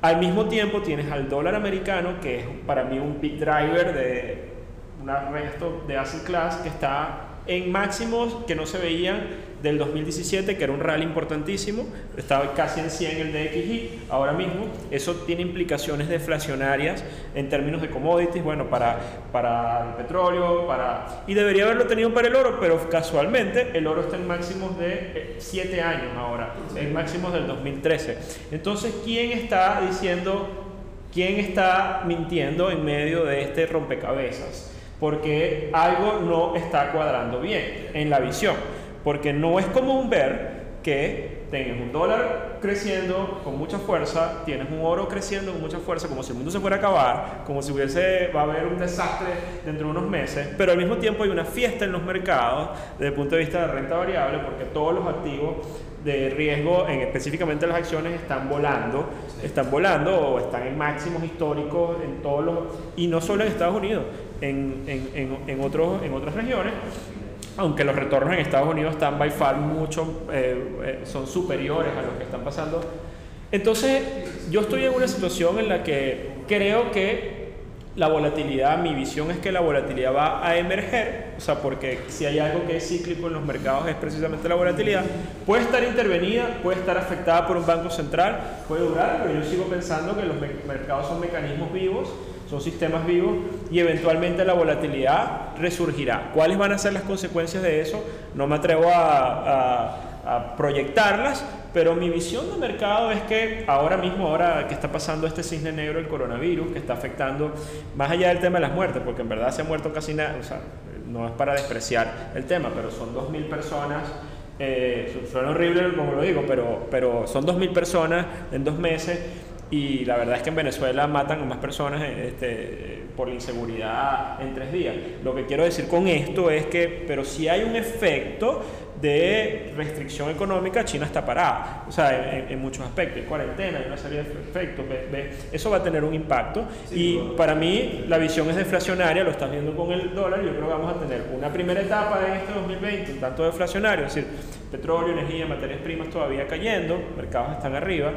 Al mismo tiempo tienes al dólar americano, que es para mí un big driver de un resto de asset class que está en máximos que no se veían del 2017, que era un rally importantísimo, estaba casi en 100 el DXY, ahora mismo eso tiene implicaciones deflacionarias en términos de commodities, bueno, para, para el petróleo, para... y debería haberlo tenido para el oro, pero casualmente el oro está en máximos de 7 eh, años ahora, en máximos del 2013. Entonces, ¿quién está diciendo ¿Quién está mintiendo en medio de este rompecabezas? Porque algo no está cuadrando bien en la visión. Porque no es común ver que tengas un dólar creciendo con mucha fuerza, tienes un oro creciendo con mucha fuerza, como si el mundo se fuera a acabar, como si hubiese, va a haber un desastre dentro de unos meses, pero al mismo tiempo hay una fiesta en los mercados desde el punto de vista de renta variable, porque todos los activos de riesgo, en, específicamente las acciones, están volando, están volando o están en máximos históricos en todos los, y no solo en Estados Unidos, en, en, en, otros, en otras regiones, aunque los retornos en Estados Unidos están by far mucho, eh, eh, son superiores a lo que están pasando. Entonces, yo estoy en una situación en la que creo que la volatilidad, mi visión es que la volatilidad va a emerger, o sea, porque si hay algo que es cíclico en los mercados es precisamente la volatilidad, puede estar intervenida, puede estar afectada por un banco central, puede durar, pero yo sigo pensando que los mercados son mecanismos vivos, son sistemas vivos y eventualmente la volatilidad resurgirá. ¿Cuáles van a ser las consecuencias de eso? No me atrevo a, a proyectarlas, pero mi visión de mercado es que ahora mismo, ahora que está pasando este cisne negro, el coronavirus, que está afectando, más allá del tema de las muertes, porque en verdad se ha muerto casi nada, o sea, no es para despreciar el tema, pero son 2.000 personas, eh, suena horrible como lo digo, pero, pero son 2.000 personas en dos meses y la verdad es que en Venezuela matan a más personas este, por la inseguridad en tres días. Lo que quiero decir con esto es que, pero si hay un efecto de restricción económica, China está parada, o sea, en, muchos aspectos, hay cuarentena, hay una serie de efectos, eso va a tener un impacto. Y para mí la visión es deflacionaria, lo estás viendo con el dólar, yo creo que vamos a tener una primera etapa en este 2020 un tanto deflacionario, es decir, petróleo, energía, materias primas todavía cayendo, mercados están arriba,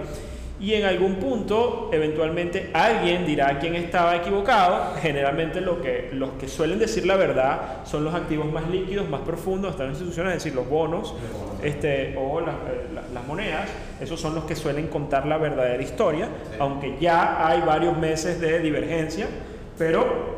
y en algún punto eventualmente alguien dirá quién estaba equivocado. Generalmente lo que, los que suelen decir la verdad son los activos más líquidos, más profundos, están en instituciones, es decir, los bonos este, o las, eh, las monedas. Esos son los que suelen contar la verdadera historia, aunque ya hay varios meses de divergencia, pero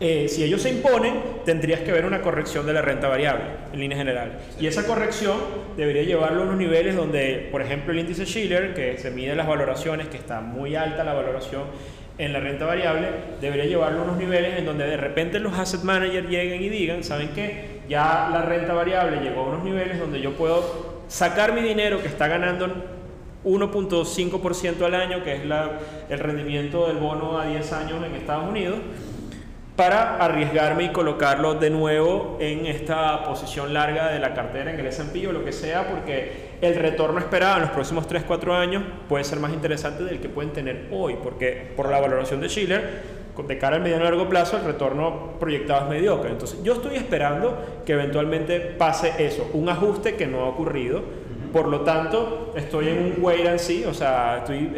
eh, si ellos se imponen, tendrías que ver una corrección de la renta variable, en línea general. Y esa corrección debería llevarlo a unos niveles donde, por ejemplo, el índice Schiller, que se mide las valoraciones, que está muy alta la valoración en la renta variable, debería llevarlo a unos niveles en donde de repente los asset managers lleguen y digan, ¿saben qué? Ya la renta variable llegó a unos niveles donde yo puedo sacar mi dinero que está ganando 1.5% al año, que es la, el rendimiento del bono a 10 años en Estados Unidos, para arriesgarme y colocarlo de nuevo en esta posición larga de la cartera en el S&P o lo que sea, porque el retorno esperado en los próximos 3-4 años puede ser más interesante del que pueden tener hoy, porque por la valoración de Schiller, de cara al mediano y largo plazo, el retorno proyectado es mediocre. Entonces, yo estoy esperando que eventualmente pase eso, un ajuste que no ha ocurrido. Por lo tanto, estoy en un wait and see, o sea, estoy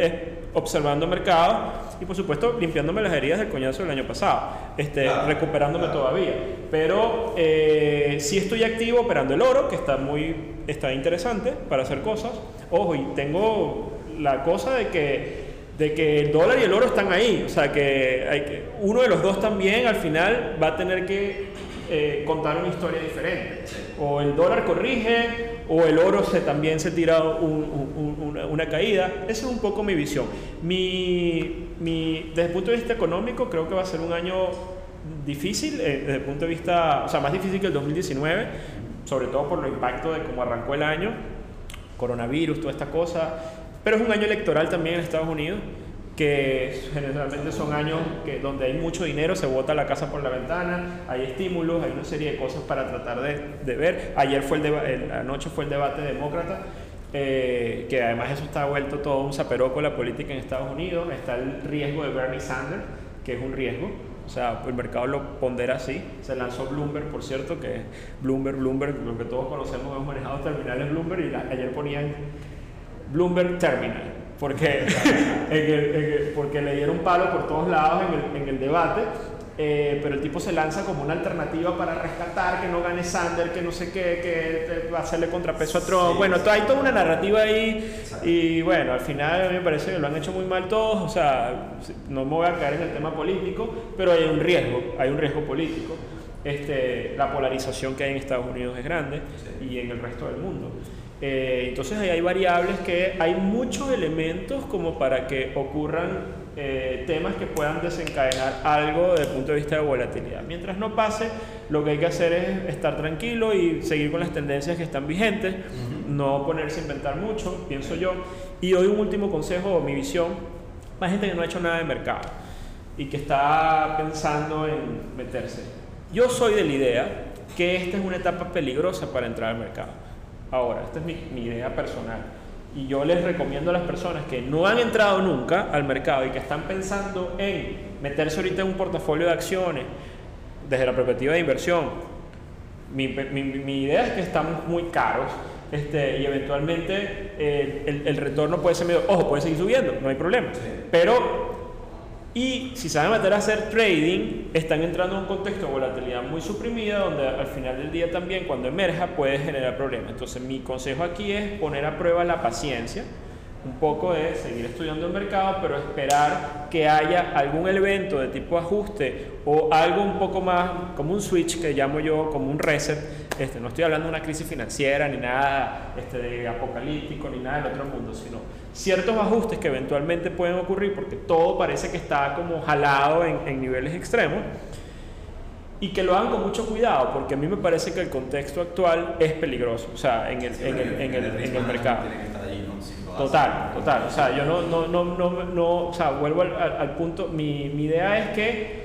observando el mercado y por supuesto limpiándome las heridas del coñazo del año pasado, este, recuperándome todavía. Pero eh, sí estoy activo operando el oro, que está muy está interesante para hacer cosas. Ojo, y tengo la cosa de que de que el dólar y el oro están ahí, o sea que, hay que uno de los dos también al final va a tener que eh, contar una historia diferente. O el dólar corrige, o el oro se, también se tira una, caída. Esa es un poco mi visión. Mi, mi, desde el punto de vista económico, creo que va a ser un año difícil, eh, desde el punto de vista, o sea, más difícil que el 2019, sobre todo por el impacto de cómo arrancó el año, coronavirus, toda esta cosa. Pero es un año electoral también en Estados Unidos que generalmente son años que, donde hay mucho dinero, se bota la casa por la ventana, hay estímulos, hay una serie de cosas para tratar de, de ver. Ayer fue el, anoche fue el debate demócrata, eh, que además eso está vuelto todo un zaperoco la política en Estados Unidos. Está el riesgo de Bernie Sanders, que es un riesgo. O sea, el mercado lo pondera así. Se lanzó Bloomberg, por cierto, que es Bloomberg, Bloomberg, lo que todos conocemos, hemos manejado terminales Bloomberg y ayer ponían Bloomberg Terminal porque, porque le dieron palo por todos lados en el, en el debate. eh, pero el tipo se lanza como una alternativa para rescatar, que no gane Sander, que no sé qué, que va a hacerle contrapeso a Trump. bueno, hay toda una narrativa ahí y bueno, al final a mí me parece que lo han hecho muy mal todos, o sea, no me voy a caer en el tema político, pero hay un riesgo, hay un riesgo político. Este, la polarización que hay en Estados Unidos es grande y en el resto del mundo. Eh, entonces ahí hay variables que hay muchos elementos como para que ocurran eh, temas que puedan desencadenar algo desde el punto de vista de volatilidad. Mientras no pase, lo que hay que hacer es estar tranquilo y seguir con las tendencias que están vigentes, no ponerse a inventar mucho, pienso yo. Y hoy un último consejo, mi visión, para gente que no ha hecho nada de mercado y que está pensando en meterse. Yo soy de la idea que esta es una etapa peligrosa para entrar al mercado. Ahora, esta es mi, mi idea personal. Y yo les recomiendo a las personas que no han entrado nunca al mercado y que están pensando en meterse ahorita en un portafolio de acciones desde la perspectiva de inversión. Mi, mi, idea es que estamos muy caros este, y eventualmente eh, el, el, retorno puede ser medio, ojo, puede seguir subiendo, no hay problema. Pero y si saben meter a hacer trading, están entrando en un contexto de volatilidad muy suprimida, donde al final del día también, cuando emerja, puede generar problemas. Entonces, mi consejo aquí es poner a prueba la paciencia un poco de seguir estudiando el mercado, pero esperar que haya algún evento de tipo ajuste o algo un poco más como un switch que llamo yo como un reset. Este, no estoy hablando de una crisis financiera ni nada este, de apocalíptico ni nada del otro mundo, sino ciertos ajustes que eventualmente pueden ocurrir porque todo parece que está como jalado en, en niveles extremos y que lo hagan con mucho cuidado, porque a mí me parece que el contexto actual es peligroso, o sea, en el, en el, en el, en el mercado. Total, total. O sea, yo no, no, no, no, no o sea, vuelvo al, al, punto, mi, mi idea es que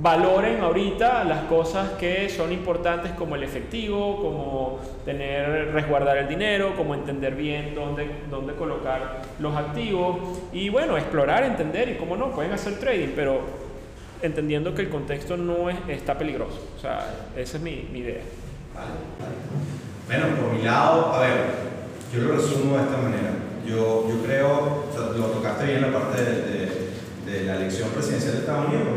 valoren ahorita las cosas que son importantes como el efectivo, como tener, resguardar el dinero, como entender bien dónde, dónde colocar los activos y bueno, explorar, entender y cómo no, pueden hacer trading, pero entendiendo que el contexto no es, está peligroso. O sea, esa es mi, mi idea. Vale, vale. Bueno, por mi lado, a ver, yo lo resumo de esta manera yo, yo creo, o sea, lo tocaste bien la parte de, de, la elección presidencial de Estados Unidos.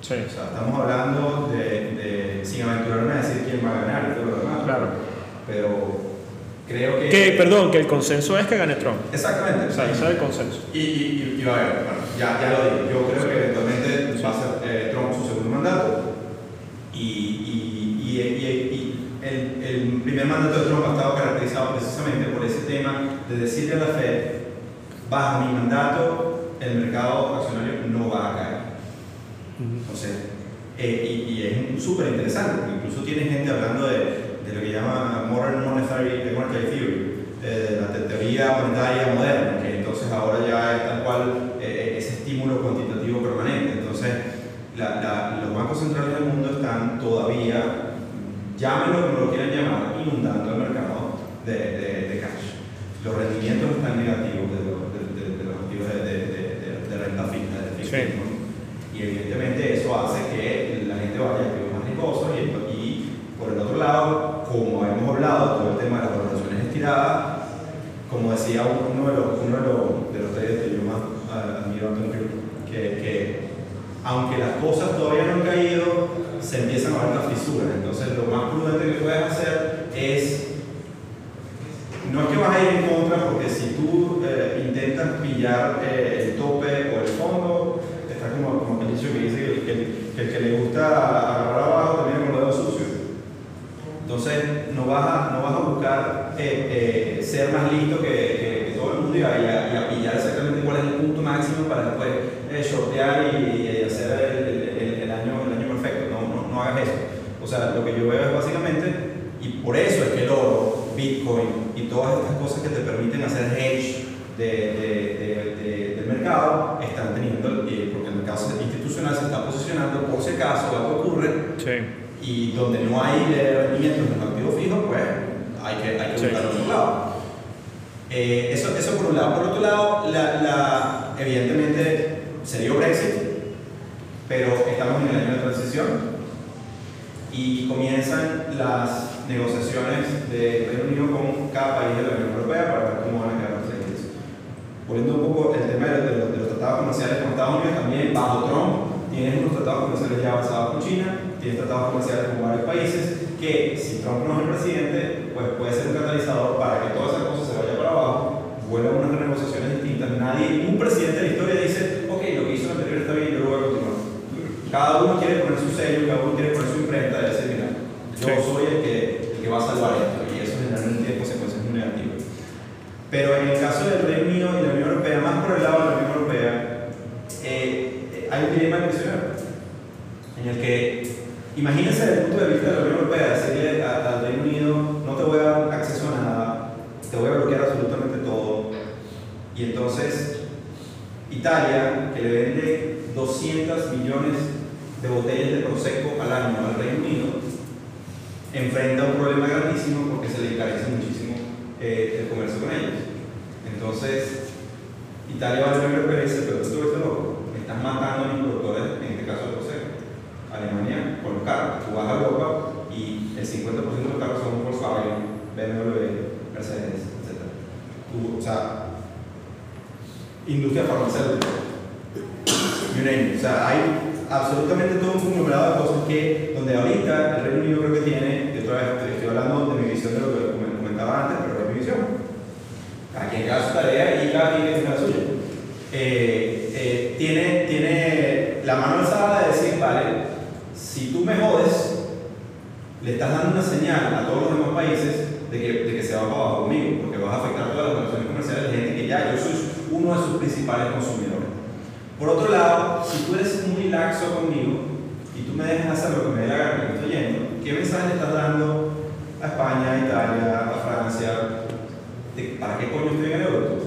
Sí. O sea, estamos hablando de, de, sin aventurarme a decir quién va a ganar y todo lo demás. Claro. Pero creo que... que perdón, que el consenso es que gane Trump. Exactamente. O sea, ese es el consenso. Y, y, y, a ver, bueno, ya, ya lo digo, yo creo que eventualmente va a ser eh, Trump su segundo mandato. Y, y, y el, el primer mandato de Trump ha estado caracterizado precisamente por ese tema de decirle a la Fed, bajo mi mandato, el mercado accionario no va a caer. Entonces, eh, y, es súper interesante, porque incluso tiene gente hablando de, de, lo que llama Modern Monetary, monetary Theory, de la teoría monetaria moderna, que entonces ahora ya es tal cual eh, ese estímulo cuantitativo permanente. Entonces, la, la, los bancos centrales del mundo están todavía, llámenlo como lo quieran llamar, inundando el mercado de, de, de cash los rendimientos están negativos de los, de, de, los activos de, renta fija, de sí. Evidentemente eso hace que la gente vaya a activos más riesgosos y, y, por el otro lado, como hemos hablado, todo el tema de las valoraciones estiradas, como decía uno de los, uno de los, de los que yo más admiro, que, que aunque las cosas todavía no han caído, se empiezan a ver las fisuras. Entonces, lo más prudente que puedes hacer es no es que vas a ir en contra porque si tú eh, intentas pillar eh, el tope o el como, como el dicho que dice que, que, el que le gusta agarrar abajo también con los dedos sucios. Entonces no vas a, no vas a buscar eh, ser más listo que, todo el mundo y a, y a, pillar exactamente cuál es el punto máximo para después shortear y, y hacer el, el, el, año, el año perfecto. No, no, no hagas eso. O sea, lo que yo veo es básicamente, y por eso es que el oro Bitcoin y todas estas cosas que te permiten hacer hedge de, de, de, del mercado están teniendo, eh, porque el mercado institucional se está posicionando por si acaso algo ocurre sí. y donde no hay rendimientos en los activos fijos, pues hay que, hay que buscar otro lado. Eh, eso, eso por un lado. Por otro lado, la, la, evidentemente sería Brexit, pero estamos en el año de transición y comienzan las negociaciones de Reino Unido con cada país de la Unión Europea para ver cómo van a quedar. Volviendo un poco el tema de, los, de los tratados comerciales con Estados Unidos, también bajo Trump tienes unos tratados comerciales ya avanzados con China, tienes tratados comerciales con varios países, que si Trump no es el presidente, pues puede ser un catalizador para que toda esa cosa se vaya para abajo, vuelvan unas renegociaciones distintas. Nadie, ningún presidente de la historia dice, ok, lo que hizo el anterior está bien, yo lo voy a continuar. Cada uno quiere poner su sello, cada uno quiere poner su imprenta y decir, mira, yo Sí. soy el que, el que va a salvar esto, y eso generalmente tiene consecuencias muy negativas. Pero en el caso del Reino Unido y la Unión Europea, más por el lado de la Unión Europea, eh, hay un dilema impresionante en el que, imagínense desde el punto de vista de la Unión Europea, decirle al Reino Unido, no te voy a dar acceso a nada, te voy a bloquear absolutamente todo, y entonces Italia, que le vende 200 millones de botellas de Prosecco al año al Reino Unido, enfrenta un problema grandísimo porque se le encarece muchísimo eh, el comercio con ellos. Entonces, Italia va a Europea y dice, pero tú estás loco, estás matando a mis productores, en este caso de Prosecco. Alemania con los carros, tú vas a Europa y el 50% de los carros son Volkswagen, BMW, Mercedes, etc. Tú, o sea, industria farmacéutica, you name it. O sea, hay absolutamente todo un conglomerado de cosas que, donde ahorita el Reino Unido creo que tiene, de otra vez estoy- hablando de mi visión de lo que comen- comentaba antes, pero es mi visión. Cada quien haga su tarea y cada quien que tenga la suya. Eh, eh, tiene, tiene la mano alzada de decir, vale, si tú me jodes, le estás dando una señal a todos los demás países de que, de que se va para abajo conmigo, porque vas a afectar todas las relaciones comerciales de gente que ya yo soy uno de sus principales consumidores. Por otro lado, si tú eres muy laxo conmigo y tú me dejas hacer lo que me dé la gana que estoy yendo, ¿qué mensaje le estás dando a España, a Italia, a Francia? de ¿Para qué coño estoy en el euro?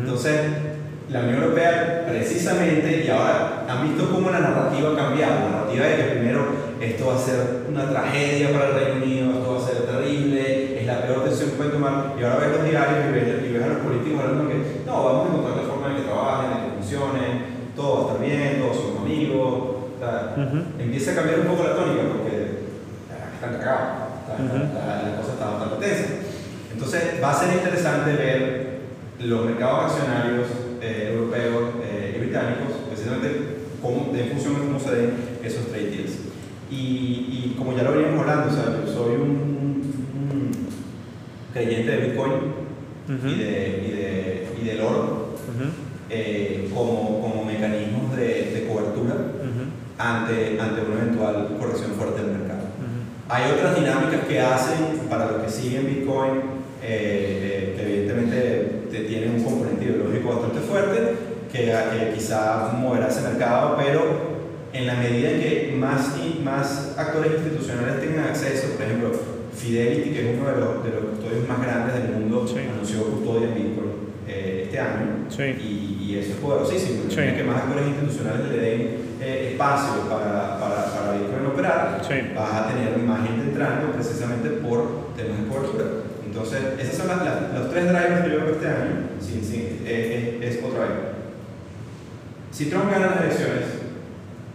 Entonces, la Unión Europea, precisamente, y ahora han visto cómo la narrativa ha cambiado. La narrativa de que primero esto va a ser una tragedia para el Reino Unido, esto va a ser terrible, es la peor decisión que pueden tomar. Y ahora ves los diarios y ves, y ves a los políticos hablando que no, vamos a encontrar la forma en que trabajen, en que funcionen, todo va a estar bien, todos somos amigos. o sea, Ujú. Empieza a cambiar un poco la tónica porque ah, están cagados, está- Ujú. la, la cosa está bastante tensa. Entonces, va a ser interesante ver los mercados accionarios eh, europeos eh, y británicos, precisamente cómo, en función de cómo se den esos trade deals. Y, y como ya lo veníamos hablando, o sea, yo soy un, un- creyente de Bitcoin Ujú. y, de, y, de, y del oro Ujú. eh, como, como mecanismos de, de cobertura Ujú. ante, ante una eventual corrección fuerte del mercado. Hay otras dinámicas que hacen para los que siguen Bitcoin, eh, eh, que evidentemente te tienen un componente ideológico bastante fuerte, que, que quizá moverá ese mercado, pero en la medida en que más y más actores institucionales tengan acceso, por ejemplo, Fidelity, que es uno de los, de los custodios más grandes del mundo, Sí. anunció custodia en Bitcoin eh, este año. Sí. Y, y eso es poderosísimo. Sí. que más actores institucionales le den eh, espacio para, para, para Bitcoin operar, vas a tener más gente entrando precisamente por temas de cobertura. Entonces, esos son las, las- los tres drivers que yo veo este año. Sí, sí, eh, es, es otra vez. Si Trump gana las elecciones,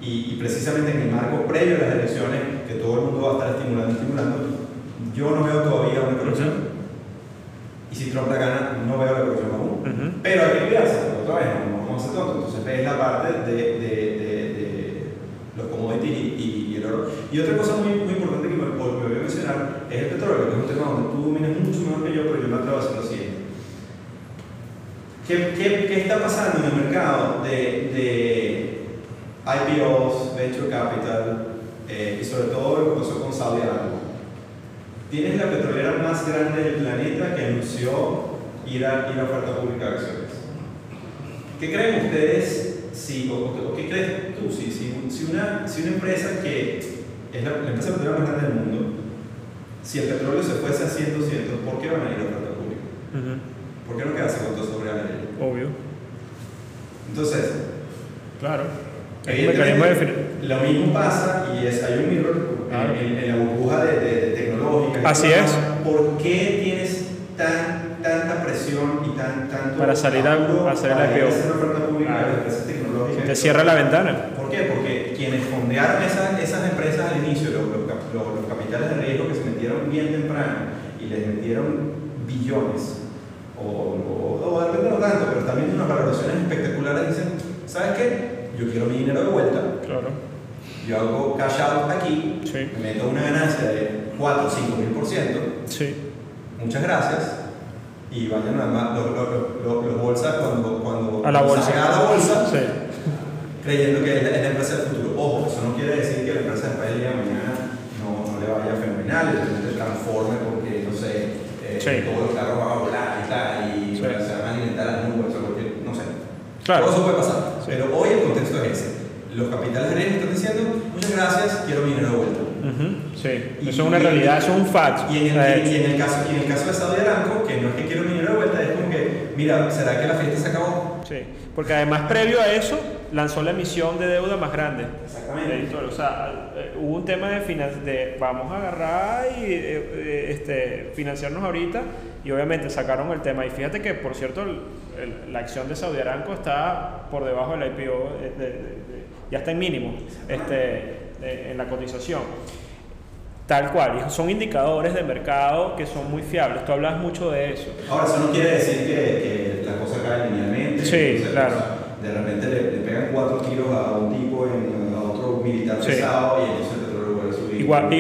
y, y precisamente en el marco previo a las elecciones, que todo el mundo va a estar estimulando, estimulando, yo no veo todavía una corrección. Y si Trump la gana, no veo la corrección aún. Ujú. Pero hay que cuidarse, otra vez, no vamos a ser tontos. Entonces ves la parte de, de, de, de los commodities y, y- y el oro. Y otra cosa muy, muy importante que me, me voy a mencionar es el petróleo, que es un tema donde tú dominas mucho mejor que yo, pero yo me atrevo a hacer lo siguiente. ¿Qué, qué, qué está pasando en el mercado de, de IPOs, Venture Capital eh, y sobre todo lo que pasó con Saudi Arabia? Tienes la petrolera más grande del planeta que anunció ir a, ir a oferta pública de acciones. ¿Qué creen ustedes, si, o, o- qué crees tú, si, si, si una, si una empresa que es la, la empresa petrolera más grande del mundo, si el petróleo se fuese a 100, 200, ¿por qué van a ir a oferta pública? Ujú. ¿Por qué no quedarse con todo eso real? Obvio. Entonces, Claro. Evidentemente, lo mismo pasa y es, hay un mirror en- Claro. en, en la burbuja de, de- de tecnológica. Así es. ¿Por qué tienes tan, tanta presión y tan, tanto Para salir a- para ir IPO? a una oferta pública de Claro. las empresas tecnológicas? Te cierra la ventana. ¿Por qué? Porque quienes fondearon esas, esas empresas al inicio, los- los capitales de riesgo que bien temprano y les metieron billones, o, o, o de repente no tanto, pero también unas valoraciones espectaculares, dicen, ¿sabes qué? Yo quiero mi dinero de vuelta yo hago cash out aquí, Sí. me meto una ganancia de 4 o 5 mil por ciento, Sí. muchas gracias, y vayan nada más, los, los, los, los bolsas cuando, cuando A la bolsa. a la bolsa, Sí. creyendo que es la, es la empresa del futuro. Ojo, eso no quiere decir que la empresa después del día de mañana le vaya fenomenal, de repente transforme porque, no sé, eh, Sí. todos los carros van a volar y tal, y Sí. se van a alimentar las nubes o cualquier, no sé. Claro. Todo eso puede pasar. Sí. Pero hoy el contexto es ese. Los capitales de están diciendo, muchas gracias, quiero mi dinero de vuelta. Ujú, Sí. Y- Eso es una realidad, eso es un fact. Y en, el, y en el caso, y en el caso de Saudi Aramco, que no es que quiero mi dinero de vuelta, es como que, mira, ¿será que la fiesta se acabó? Sí, porque además previo a eso lanzó la emisión de deuda más grande. Exactamente. O sea, eh, hubo un tema de, finan- de vamos a agarrar y eh, eh, este, financiarnos ahorita y obviamente sacaron el tema. Y fíjate que, por cierto, el- el- la acción de Saudi Aramco está por debajo del IPO, de- de- ya está en mínimo este, en la cotización. Tal cual, y son indicadores de mercado que son muy fiables. Tú hablas mucho de eso. Ahora, eso no quiere decir que, que la cosa cae linealmente. Sí, claro. o sea, de repente le, le pegan cuatro tiros a un tipo, en, a otro militar Sí. pesado, y entonces el petróleo vuelve a subir. Igual, y-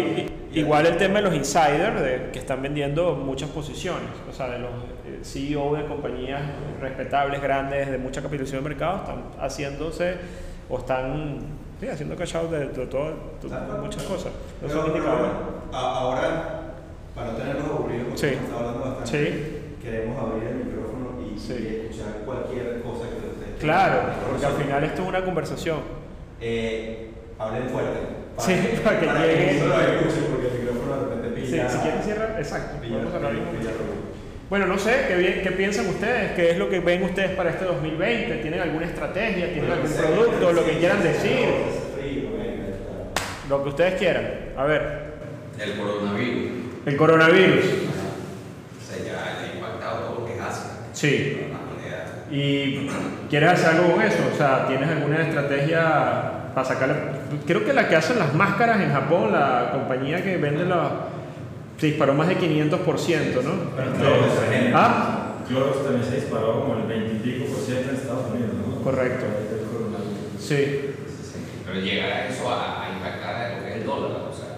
y- igual el tema de los insiders de- que están vendiendo muchas posiciones, o sea, de los eh, CEO de compañías respetables, grandes, de mucha capitalización de mercado, están haciéndose o están sí, haciendo out de, de Claro. muchas cosas. No son indicadores. ahora, para no tenernos aburridos, porque Sí. estado hablando bastante, Sí. queremos abrir el micrófono y, Sí. y escuchar cualquier cosa que ustedes Claro, porque al final esto es una conversación. Eh, hablen fuerte. Sí, para que llegue. eso lo escuchen, porque el micrófono de repente Sí, pilla. si quieren cierrar, exacto. pilla- Vamos a cerrar pilla- pilla. Bueno, no sé, ¿qué, bien- ¿qué piensan ustedes? ¿Qué es lo que ven ustedes para este 2020? ¿Tienen alguna estrategia? ¿Tienen algún producto? Lo que quieran decir. Lo que ustedes quieran. A ver, El coronavirus. el coronavirus. O sea, ya le ha impactado todo lo que es Asia. Sí. ¿Y quieres hacer algo con eso? O sea, ¿tienes alguna estrategia para sacarle? Creo que la que hacen las máscaras en Japón, la compañía que vende las... Se disparó más de 500%, ¿no? Este, ¿Ah? Clorox también se disparó como el 20 y pico por ciento en Estados Unidos, ¿no? Correcto. Sí. Pero llegará eso a, a impactar a lo que es el dólar. O sea,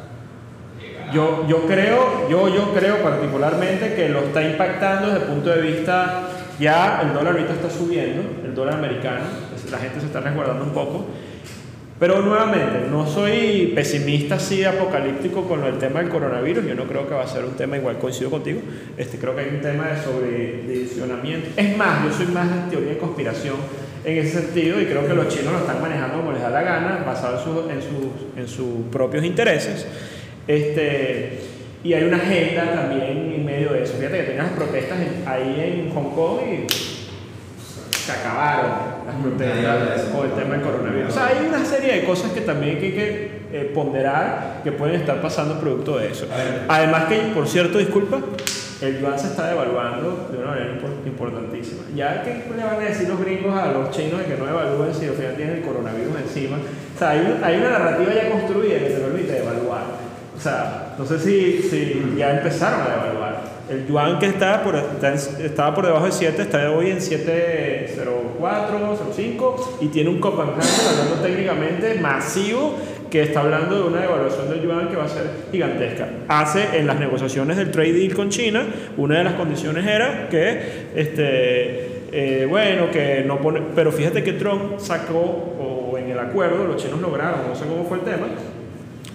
llegará. Yo, yo creo, yo, yo creo particularmente que lo está impactando desde el punto de vista, ya el dólar ahorita está subiendo, el dólar americano, la gente se está resguardando un poco, pero nuevamente, no soy pesimista así apocalíptico con el tema del coronavirus, yo no creo que va a ser un tema igual, coincido contigo, este, creo que hay un tema de sobredimensionamiento, es más, yo soy más de teoría de conspiración en ese sentido y creo que los chinos lo están manejando como les da la gana, basado en, sus- en, sus, en sus propios intereses. Este, y hay una agenda también en medio de eso. Fíjate que tenías las protestas ahí en Hong Kong y se acabaron las protestas eso. con el tema del coronavirus. O sea, hay una serie de cosas que también que hay que eh, ponderar que pueden estar pasando producto de eso. Además que, por cierto, disculpa, el yuan se está devaluando de una manera impor- importantísima. Ya que le van a decir los gringos a los chinos de que no evalúen si al final tienen el coronavirus encima. O sea, hay, un- hay una narrativa ya construida que te permite devaluar. O sea, no sé si, si ya empezaron a devaluar. El yuan que está por, estaba por debajo de 7 está hoy en 7.04, 0.5 y tiene un Copenhagen hablando técnicamente masivo que está hablando de una devaluación del yuan que va a ser gigantesca. Hace en las negociaciones del trade deal con China, una de las condiciones era que, este, eh, bueno, que no pone, pero fíjate que Trump sacó, o en el acuerdo, los chinos lograron, no sé cómo fue el tema,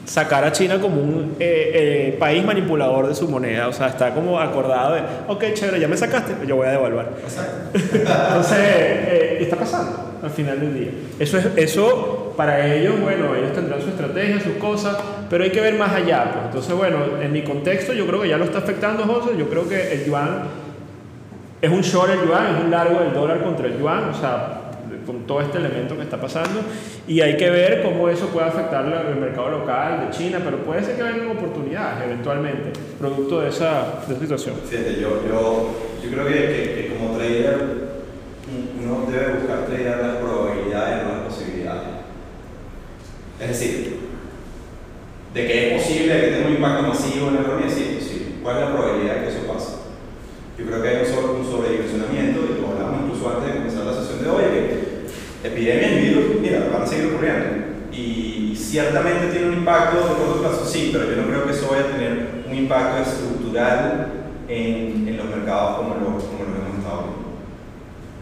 sacar a China como un eh, eh, país manipulador de su moneda. O sea, está como acordado de, ok, chévere, ya me sacaste, yo voy a devaluar. Entonces, eh, está pasando al final del día. Eso, es, eso para ellos, bueno, ellos tendrán su estrategia, sus cosas, pero hay que ver más allá. Pues. Entonces, bueno, en mi contexto yo creo que ya lo está afectando, José. Yo creo que el yuan es un short el yuan, es un largo el dólar contra el yuan, o sea, con todo este elemento que está pasando. Y hay que ver cómo eso puede afectar el mercado local de China, pero puede ser que vengan oportunidades eventualmente, producto de esa, de esa situación. Fíjate, yo, yo, yo creo que, que- que como trader uno debe buscar tradear las probabilidades, no las posibilidades. Es decir, de que es posible que tenga un impacto masivo en la economía, sí, posible. ¿Cuál es la probabilidad de que eso pase? Yo creo que hay un, un sobredimensionamiento, y lo hablamos incluso antes de comenzar la sesión de hoy, que epidemias y virus, mira, van a seguir ocurriendo. y ciertamente tiene un impacto de corto plazo, sí, pero yo no creo que eso vaya a tener un impacto estructural en, en los mercados como lo, como lo hemos estado.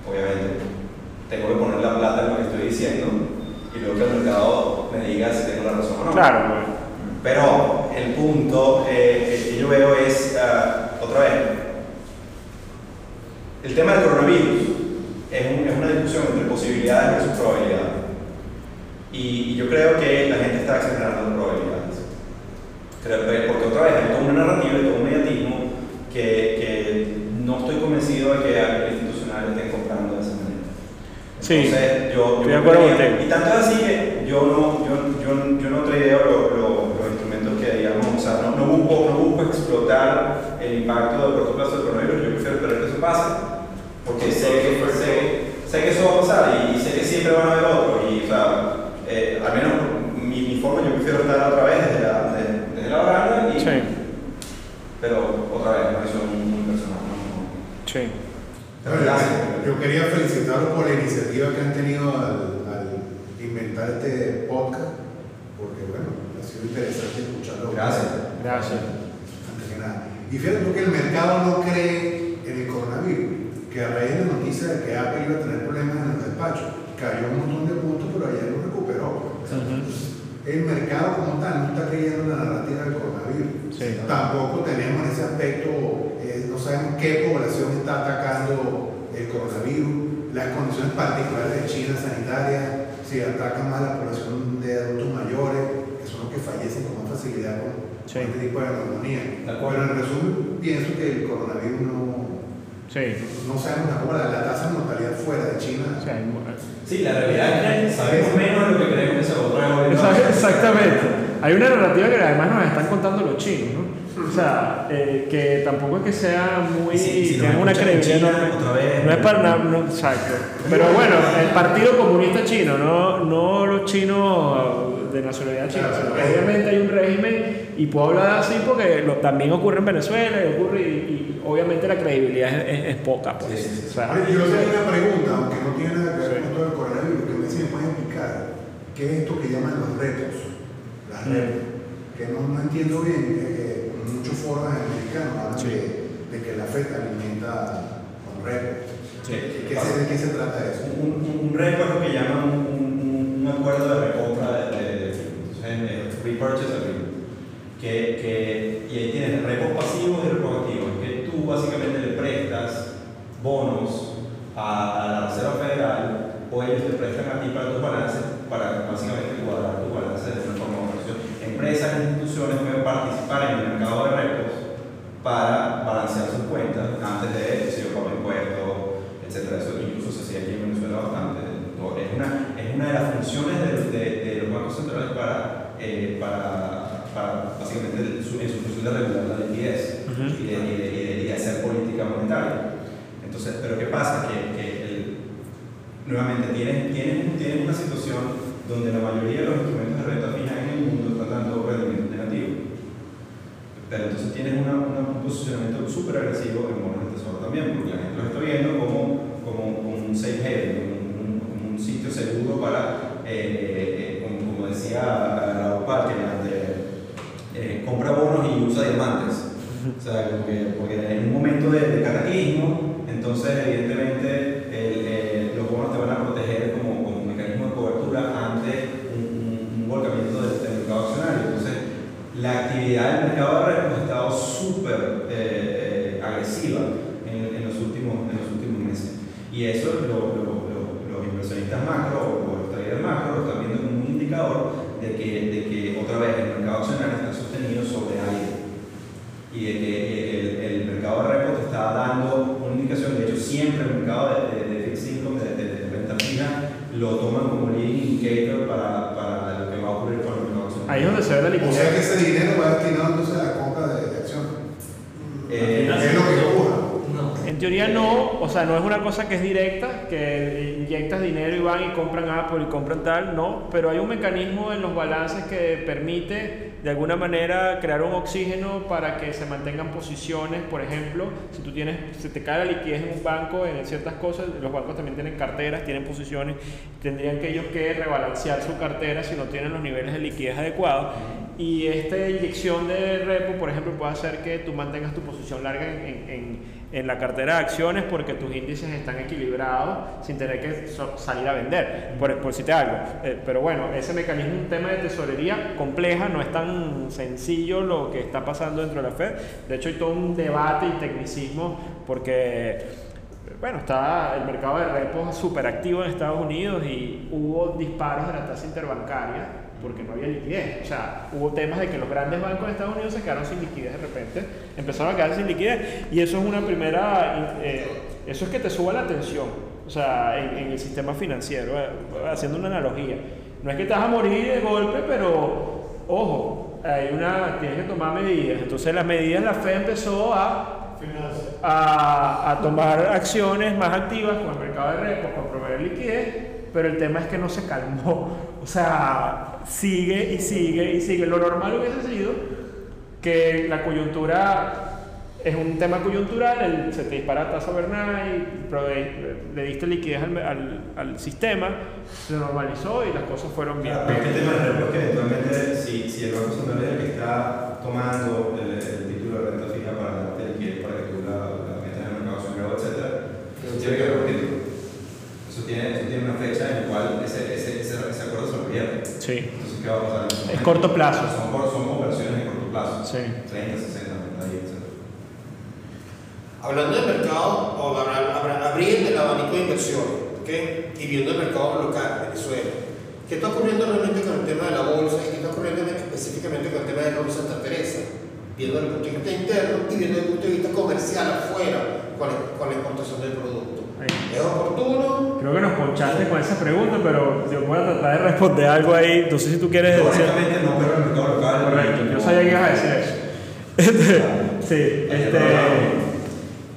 Obviamente, tengo que poner la plata en lo que estoy diciendo y luego que el mercado me diga si tengo la razón o no. Claro, pues. Pero el punto eh, que yo veo es, ah, otra vez, el tema del coronavirus es, un- es una discusión entre posibilidades versus probabilidades. Y, y yo creo que la gente está exagerando probabilidades. Creo que- porque otra vez hay toda una narrativa y todo un mediatismo que, que no estoy convencido de que a nivel institucional estén comprando de esa manera. Sí, Entonces, yo, estoy de yo acuerdo. Y tanto es así que yo no, yo, yo, yo no tradeo lo- lo- los instrumentos que digamos, o sea, no, no, busco, no busco explotar el impacto de corto plazo del coronavirus, yo prefiero esperar que eso pase, porque sé que, sé, sé que eso va a pasar y, y sé que siempre van a haber otros, y o sea, eh, al menos mi, mi forma yo prefiero estar otra vez desde la, desde, desde la baranda, y, Sí, pero otra vez, una visión muy, muy personal. No, no. sí. Pero gracias. Yo quería felicitarlos por la iniciativa que han tenido al, al inventar este podcast, porque bueno, ha sido interesante escucharlo. Gracias. Gracias. Antes que nada. Y fíjate tú que el mercado no cree en el coronavirus, que a raíz de la noticia de que Apple iba a tener problemas en el despacho, cayó un montón de puntos, pero ayer lo recuperó. El mercado como tal no está creyendo en la narrativa del coronavirus. Sí. Tampoco tenemos ese aspecto, eh, no sabemos qué población está atacando el coronavirus, las condiciones particulares de China sanitarias, si ataca más a la población de adultos mayores, que son los que fallecen con más facilidad con, Sí. con este tipo de neumonía. Pero en resumen, pienso que el coronavirus no, Sí. no sabemos tampoco la, la tasa de mortalidad fuera de China. Hay- Sí, la realidad es que sabemos menos de lo que creemos que se Exactamente. Hay una narrativa que además nos están contando los chinos, ¿no? O sea, eh, que tampoco es que sea muy. Sí, si tenga una credibilidad China, enorme. otra vez. No es para nada. no, exacto. Pero bueno, el Partido Comunista Chino, no, no los chinos de nacionalidad china. Claro, claro. obviamente hay un régimen, y puedo hablar así porque lo- también ocurre en Venezuela y ocurre, y, y obviamente la credibilidad es, es- es poca. Pues. Sí, sí, sí. O sea, yo tengo una pregunta, aunque no tiene nada que ver con todo el coronavirus, que me si me pueden explicar qué es esto que llaman los repos, las Mm. repos, que no, no entiendo bien, eh, en muchos foros americanos hablan Sí. de, de que la FED alimenta con repos. Sí. ¿De qué, se, ¿De qué se trata eso? Un, un, un repo es lo que llaman un, un, un acuerdo de recompra de, de, de entonces, eh, repurchase agreement. Que, que, y ahí tienes repos pasivos y repos activos. Que tú básicamente le prestas bonos a, la Reserva Federal o ellos te prestan a ti para tus balances, para básicamente cuadrar tus balances de una forma u otra. Empresas e instituciones pueden participar en el mercado de repos para balancear sus cuentas antes de si yo pago impuestos, etcétera. Eso incluso se hacía aquí en Venezuela bastante. Es una, es una de las funciones de, de, de los bancos centrales para, eh, para, para básicamente su- en su función de regular la liquidez y, de, y, de, y, de, y de hacer política monetaria. Entonces, pero ¿qué pasa? Que, que el- nuevamente tienes, tienes, tienes una situación donde la mayoría de los instrumentos de renta fija en el mundo están dando rendimiento negativo. Pero entonces tienes una, una- un posicionamiento súper agresivo en bonos de tesoro también, porque la gente lo está viendo como, como, como un safe haven, como un, un sitio seguro para, eh, eh, como, como decía Raúl Parker, eh, compra bonos y usa diamantes. O sea, como que, porque en un momento de, de cataclismo, entonces evidentemente el- eh, los bonos te van a proteger como, como un mecanismo de cobertura ante un, un- un volcamiento del, del mercado accionario. Entonces, la actividad del mercado de repos ha estado súper eh, eh, agresiva en, en los últimos, en los últimos meses. Y eso lo- lo- lo- los inversionistas macro o los traders macro lo están viendo como un indicador de que, de vez el mercado accionario está sostenido sobre aire y de que el, el mercado de repo te está dando una indicación. De hecho, siempre el mercado de, de, de fixed income, de, de, de renta fija, lo toman como leading indicator para, para lo que va a ocurrir con el mercado accionario. ahí es donde se ve la O sea que liquidez. ese dinero va destinado entonces a la compra de, de acciones. Eh, es lo que ocurre. No. En teoría no, o sea, no es una cosa que es directa, que inyectas dinero y van y compran Apple y compran tal, no, pero hay un mecanismo en los balances que permite de alguna manera crear un oxígeno para que se mantengan posiciones, por ejemplo, si tú tienes, se te cae la liquidez en un banco, en ciertas cosas, los bancos también tienen carteras, tienen posiciones, tendrían que ellos que rebalancear su cartera si no tienen los niveles de liquidez adecuados. Y esta inyección de repo, por ejemplo, puede hacer que tú mantengas tu posición larga en, en- en- la cartera de acciones porque tus índices están equilibrados sin tener que salir a vender, por, por te algo. Eh, pero bueno, ese mecanismo es un tema de tesorería compleja, no es tan sencillo lo que está pasando dentro de la Fed. De hecho, hay todo un debate y tecnicismo porque bueno, está el mercado de repos súper activo en Estados Unidos y hubo disparos de la tasa interbancaria porque no había liquidez. O sea, hubo temas de que los grandes bancos de Estados Unidos se quedaron sin liquidez de repente, empezaron a quedarse sin liquidez y eso es una primera, eh, eso es que te suba la tensión, o sea, en, en el sistema financiero, eh, haciendo una analogía. No es que te vas a morir de golpe, pero ojo, hay una, tienes que tomar medidas. Entonces las medidas la Fed empezó a a, a tomar acciones más activas con el mercado de repos, con proveer liquidez, pero el tema es que no se calmó. O sea, sigue y sigue y sigue. Lo normal hubiese sido que la coyuntura es un tema coyuntural, el- se te dispara tasa overnight, prove- le diste liquidez al, al- al sistema, se normalizó y las cosas fueron bien. Claro, el tema es que eventualmente, si, si el Banco Central es el que está tomando el, el título de renta fija para darte liquidez para que tú la, la metas en el mercado etc., tiene que ver con título. Eso tiene, eso tiene una fecha en la cual ese, ese, ese, ese acuerdo se lo pierde. Sí, Entonces, ¿qué va a pasar? Es corto plazo. Son, son operaciones de corto plazo. Sí. 30, 60, 90 días, etc. Hablando del mercado, o abriendo el abanico de inversiones, ¿ok? Y viendo el mercado local, Venezuela. ¿Qué está ocurriendo realmente con el tema de la bolsa y qué está ocurriendo específicamente con el tema de Ron Santa Teresa? Viendo desde el punto de vista interno y viendo desde el punto de vista comercial afuera con, la- con la exportación del producto. Ahí. ¿Es oportuno? Creo que nos ponchaste con esa pregunta, pero yo voy a tratar de responder algo ahí. No sé si tú quieres decir. No, pero el mercado local. Correcto, yo sabía que ibas a decir eso. Este, sí, este,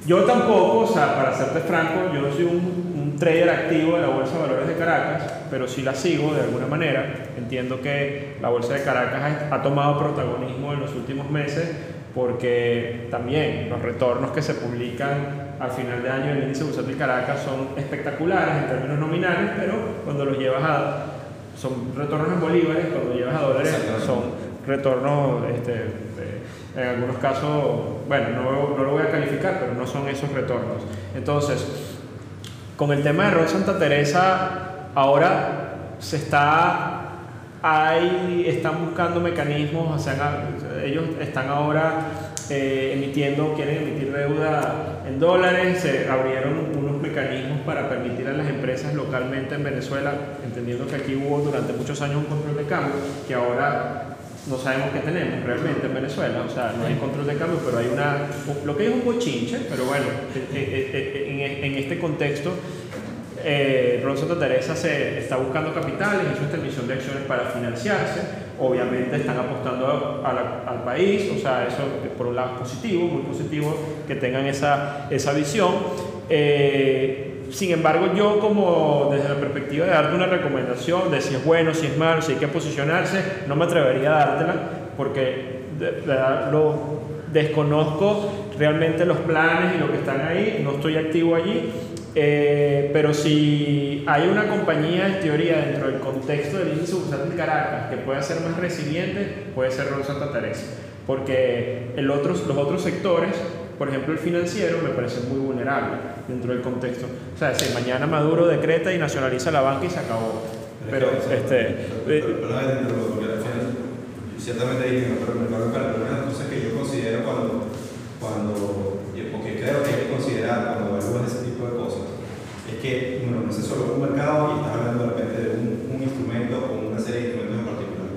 yo tampoco, o sea, para serte franco, yo no soy un, un trader activo de la Bolsa de Valores de Caracas, pero sí la sigo de alguna manera. Entiendo que la Bolsa de Caracas ha, ha tomado protagonismo en los últimos meses porque también los retornos que se publican al final de año en el índice bursátil de Caracas son espectaculares en términos nominales, pero cuando los llevas a son retornos en bolívares, cuando llevas a dólares son retornos, este, eh, en algunos casos, bueno, no, no lo voy a calificar, pero no son esos retornos. Entonces, con el tema de Ron Santa Teresa, ahora se está, hay, están buscando mecanismos, o sea, ellos están ahora eh, emitiendo, quieren emitir deuda en dólares, se abrieron unos mecanismos para permitir a las empresas localmente en Venezuela, entendiendo que aquí hubo durante muchos años un control de cambio, que ahora no sabemos qué tenemos realmente en Venezuela, o sea, no hay control de cambio, pero hay una, lo que es un bochinche, pero bueno, eh, eh, en este contexto, eh, Ron Santa Teresa se está buscando capitales, hizo esta emisión de acciones para financiarse, obviamente están apostando al país, o sea, eso eh, por un lado es positivo, muy positivo que tengan esa, esa visión. Eh, sin embargo, yo como desde la perspectiva de darte una recomendación de si es bueno, si es malo, si hay que posicionarse, no me atrevería a dártela porque de- desconozco realmente los planes y lo que están ahí, no estoy activo allí, eh, pero si hay una compañía en teoría dentro del contexto del índice bursátil de Caracas que pueda ser más resiliente, puede ser Ron Santa Teresa, porque el otros, los otros sectores, por ejemplo el financiero, me parece muy vulnerable dentro del contexto. O sea, si mañana Maduro decreta y nacionaliza la banca y se acabó. Pero, este, eh, Pero, que final, yo ciertamente dije, no, pero el mercado local, pero una de las cosas que yo considero cuando, cuando, y porque creo que hay que considerar cuando evalúas ese tipo de cosas, es solo un mercado y estás hablando de repente de un, un instrumento o una serie de instrumentos en particular.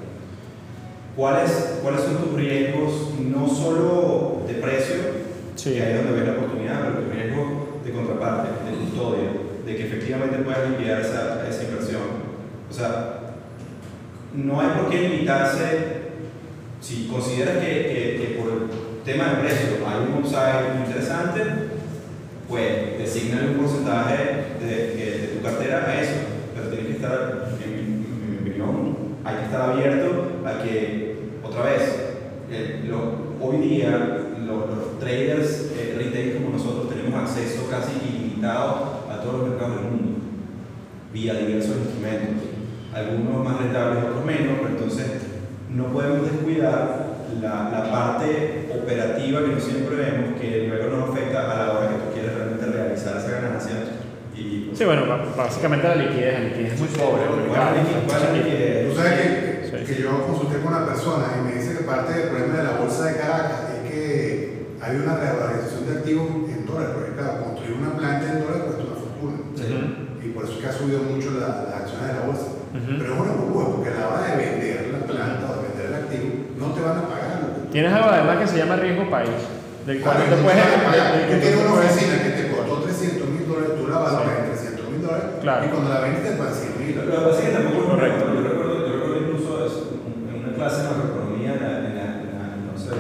¿Cuáles, ¿Cuáles son tus riesgos, no solo de precio, Sí. que ahí es donde ves la oportunidad, pero tus riesgos de contraparte, de custodia, de que efectivamente puedas liquidar esa, esa inversión? O sea, no hay por qué limitarse si consideras que, que- que por el tema de precio hay un upside interesante, pues designa un porcentaje de, tu cartera a eso, pero tienes que estar, en mi, opinión, hay que estar abierto a que, otra vez, eh, hoy día los, los traders eh, retail como nosotros tenemos acceso casi ilimitado a todos los mercados del mundo, vía diversos instrumentos, algunos más rentables, otros menos, pero entonces no podemos descuidar la, parte operativa que no siempre vemos, que luego nos afecta a la hora que tú quieres realizar esa ganancia. Y, Sí, bueno, básicamente la liquidez, la liquidez es muy pobre. Tú sabes que, Sí. que yo consulté con una persona y me dice que parte del problema de la bolsa de Caracas es que hay una revalorización de activos en dólares, porque claro, construir una planta en dólares cuesta una fortuna. Ujú. Y por eso es que ha subido mucho la- las acciones de la bolsa. Ujú. Pero es una burbuja, porque a la hora de vender la planta o de vender el activo, no te van a pagar. Tienes algo además que se llama riesgo país, del cual te puedes... tienes te una oficina que te costó 300 mil dólares, tú la valoras en 300 mil dólares Claro. y cuando la vendes te 100 mil Lo que pasa es que tampoco es Correcto. correcto. Yo recuerdo, yo recuerdo incluso eso, en una clase de macroeconomía, en la, en la, en la- no sé,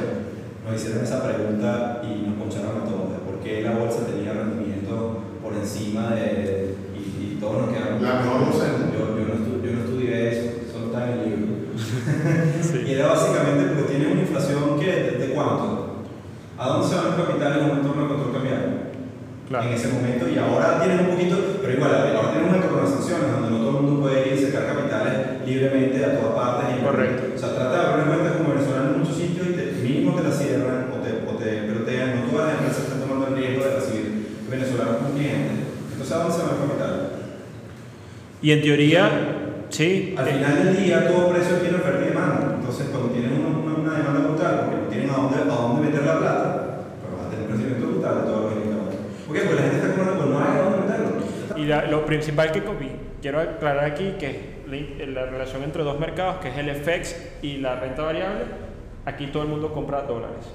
nos hicieron esa pregunta y nos poncharon a todos de por qué la bolsa tenía rendimiento por encima de. y, y todos nos quedamos. La mejor bolsa del mundo. Yo, yo, no, estu- yo no estudié eso, solo está en el libro. Y era básicamente porque tiene una inflación que, ¿de, de cuánto? ¿A dónde se van los capitales en un entorno de control cambiario? Claro. en ese momento y ahora tienen un poquito, pero igual, ahora de sanciones donde no todo el mundo puede ir y sacar capitales libremente a todas partes. Y, Correcto. O sea, trata de abrir cuentas como venezolano en muchos sitios y te, mínimo te la cierran o te, o te pelotean, no todas las empresas están tomando el riesgo de recibir venezolanos como clientes. Entonces, ¿a dónde se va el capital? Y en teoría, sí. Al eh, final del día todo precio tiene oferta y demanda. Entonces cuando tienen una, una, una demanda brutal porque no tienen a dónde, a dónde meter la plata, pues vas a tener un crecimiento brutal de todos los indicadores. ¿Por qué? Porque la gente está comprando, pues no hay a dónde meterlo. Y la- lo principal que quiero aclarar aquí que es la, la relación entre dos mercados, que es el FX y la renta variable, aquí todo el mundo compra dólares.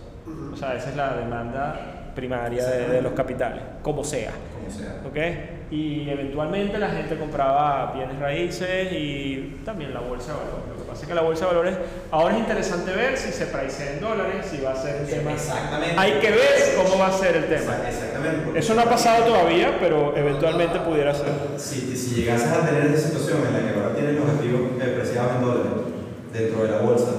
O sea, esa es la demanda primaria de, de los capitales, como sea. Como sea. ¿ok? Y eventualmente la gente compraba bienes raíces y también la bolsa de valores. Lo que pasa es que la bolsa de valores ahora es interesante ver si se pricea en dólares, si va a ser un tema. Exactamente. Hay que ver cómo va a ser el tema. Eso no ha pasado todavía, pero eventualmente pudiera ser. Si, si llegases a tener esa situación en la que ahora tienes los activos preciados en dólares dentro de la bolsa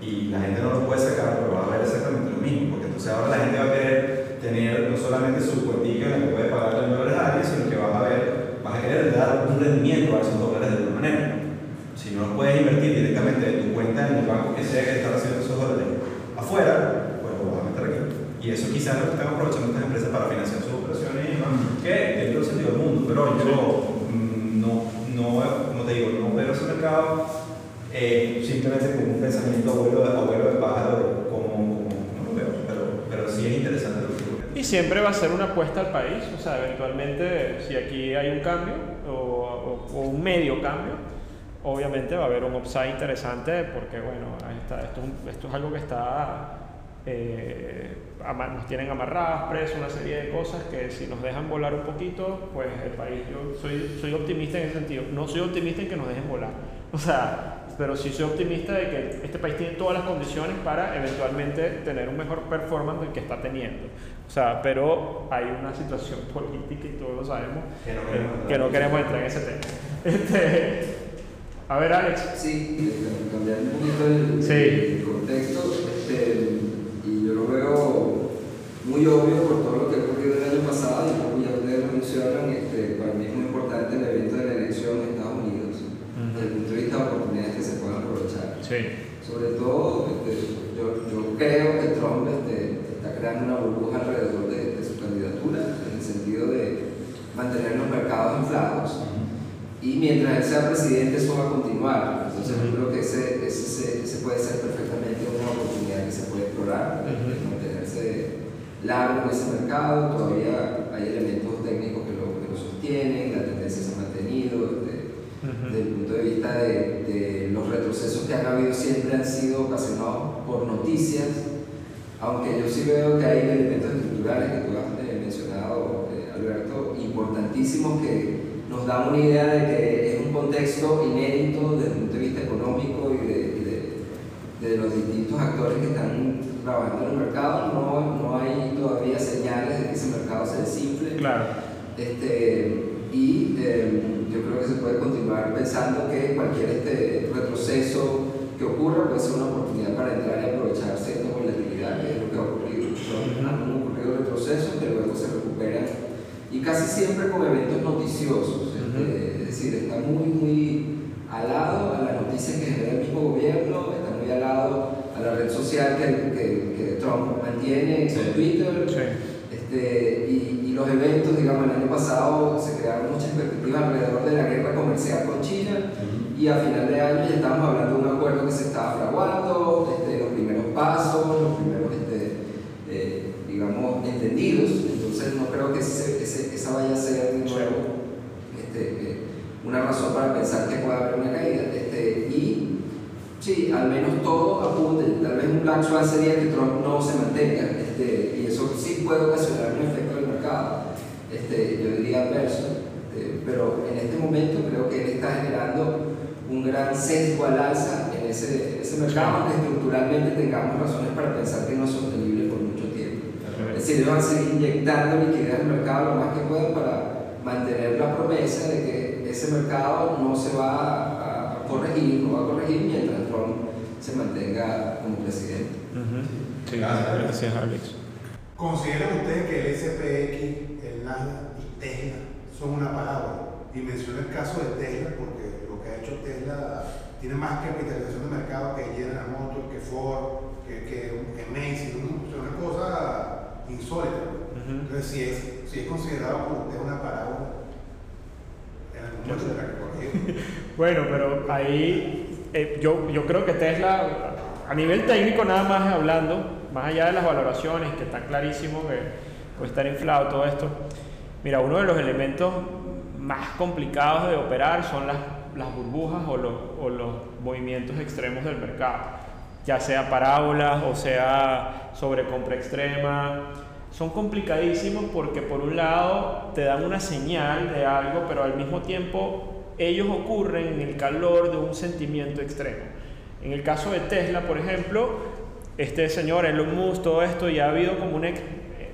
y la gente no los puede sacar, pero va a ver exactamente lo mismo, porque entonces ahora la gente va a querer tener no solamente su cuentica en la que puede pagar en dólares a alguien, sino que vas a ver, vas a querer dar un rendimiento a esos dólares de alguna manera. Si no los puedes invertir directamente de tu cuenta en el banco que sea que está recibiendo esos dólares afuera, pues lo vas a meter aquí. Y eso quizás es lo que están aprovechando estas empresas para financiar sus operaciones y demás, que todo el sentido del mundo, pero yo no, no, no te digo, no veo ese mercado eh, simplemente como un pensamiento abuelo de, abuelo de pájaro, como, como no lo veo, pero, pero sí es interesante lo que ocurre. Y siempre va a ser una apuesta al país, o sea, eventualmente si aquí hay un cambio o, o- o un medio cambio, obviamente va a haber un upside interesante porque, bueno, ahí está, esto, es esto es algo que está, eh, nos tienen amarradas, presos, una serie de cosas que si nos dejan volar un poquito, pues el país, yo soy, soy optimista en ese sentido, no soy optimista en que nos dejen volar, o sea, pero sí soy optimista de que este país tiene todas las condiciones para eventualmente tener un mejor performance del que está teniendo. O sea, pero hay una situación política y todos lo sabemos Que no queremos entrar que no en queremos entrar en ese tema. Este, a ver, Alex. Sí, cambiar un poquito el, Sí. el contexto, este, yo lo veo muy obvio por todo lo que ha ocurrido el año pasado, y como ya ustedes lo mencionan, este, para mí es muy importante el evento de la elección en Estados Unidos, desde el punto de vista de oportunidades que se puedan aprovechar. Sí. Sobre todo, este, yo, yo creo que Trump este, está creando una burbuja alrededor de, de su candidatura, en el sentido de mantener los mercados inflados. Y mientras él sea presidente, eso va a continuar. Entonces, yo creo que ese, ese- ese puede ser perfectamente una oportunidad que se puede explorar, de- de mantenerse largo en ese mercado. Todavía hay elementos técnicos que lo, que lo sostienen, la tendencia se ha mantenido. este, desde el punto de vista de, de los retrocesos que han habido siempre han sido ocasionados por noticias, aunque yo sí veo que hay elementos estructurales que tú has eh, mencionado, eh, Alberto, importantísimos que nos dan una idea de que es un contexto inédito desde el punto de vista económico y de, de- los distintos actores que están trabajando en el mercado. No, no hay todavía señales de que ese mercado se desinfle. Claro. Este, y eh, yo creo que se puede continuar pensando que cualquier este retroceso que ocurra puede ser una oportunidad para entrar y aprovechar cierta volatilidad, que es lo que ha ocurrido. Son- Han ocurrido retrocesos que luego se recuperan y casi siempre con eventos noticiosos. este, es decir, está muy, muy alado a la noticia que genera el mismo gobierno, muy alado a la red social que, que- que Trump mantiene Sí. Twitter. Sí. Este, y, y los eventos, digamos, el año pasado se crearon muchas expectativas alrededor de la guerra comercial con China y a final de año ya estamos hablando de un acuerdo que se estaba fraguando, este, los primeros pasos, los primeros, este, eh, digamos, entendidos. Entonces no creo que ese- ese- esa vaya a ser de nuevo este, eh, una razón para pensar que pueda haber una caída. Este, y sí, al menos todo apunta, tal vez un black swan sería que Trump no se mantenga, este, y eso sí puede ocasionar un efecto en el mercado, este, yo diría adverso, este, pero en este momento creo que él está generando un gran sesgo al alza en ese, en ese mercado, aunque estructuralmente tengamos razones para pensar que no es sostenible por mucho tiempo. Es decir, ellos van a seguir inyectando liquidez al mercado lo más que puedan para mantener la promesa de que ese mercado no se va a corregir, no va a corregir mientras Trump se mantenga como presidente. Sí, Gracias. gracias Alex. ¿Consideran ustedes que el SPX, el Nasdaq y Tesla son una parábola? Y menciono el caso de Tesla porque lo que ha hecho Tesla tiene más capitalización de mercado que General Motors, que Ford, que, que, que Macy's, ¿no? O sea, una cosa insólita. ¿no? Ujú. Entonces, si es, si es considerado ustedes una parábola, en algún momento tendrá que corregir. Bueno, pero ahí eh, yo, yo creo que Tesla, a nivel técnico nada más hablando, más allá de las valoraciones, que está clarísimo que puede estar inflado todo esto, mira, uno de los elementos más complicados de operar son las, las burbujas o los, los movimientos extremos del mercado, ya sea parábolas o sea sobrecompra extrema. Son complicadísimos porque por un lado te dan una señal de algo, pero al mismo tiempo ellos ocurren en el calor de un sentimiento extremo. En el caso de Tesla, por ejemplo, este señor Elon Musk, todo esto, ya ha habido como una...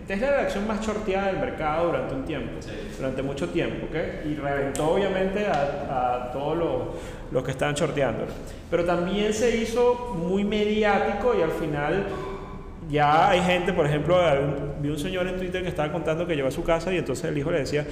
Tesla era la acción más shorteada del mercado durante un tiempo, durante mucho tiempo, ¿ok? Y reventó obviamente a, a todos los, los que estaban shorteando. Pero también se hizo muy mediático y al final ya hay gente, por ejemplo, vi un señor en Twitter que estaba contando que llegó a su casa y entonces el hijo le decía,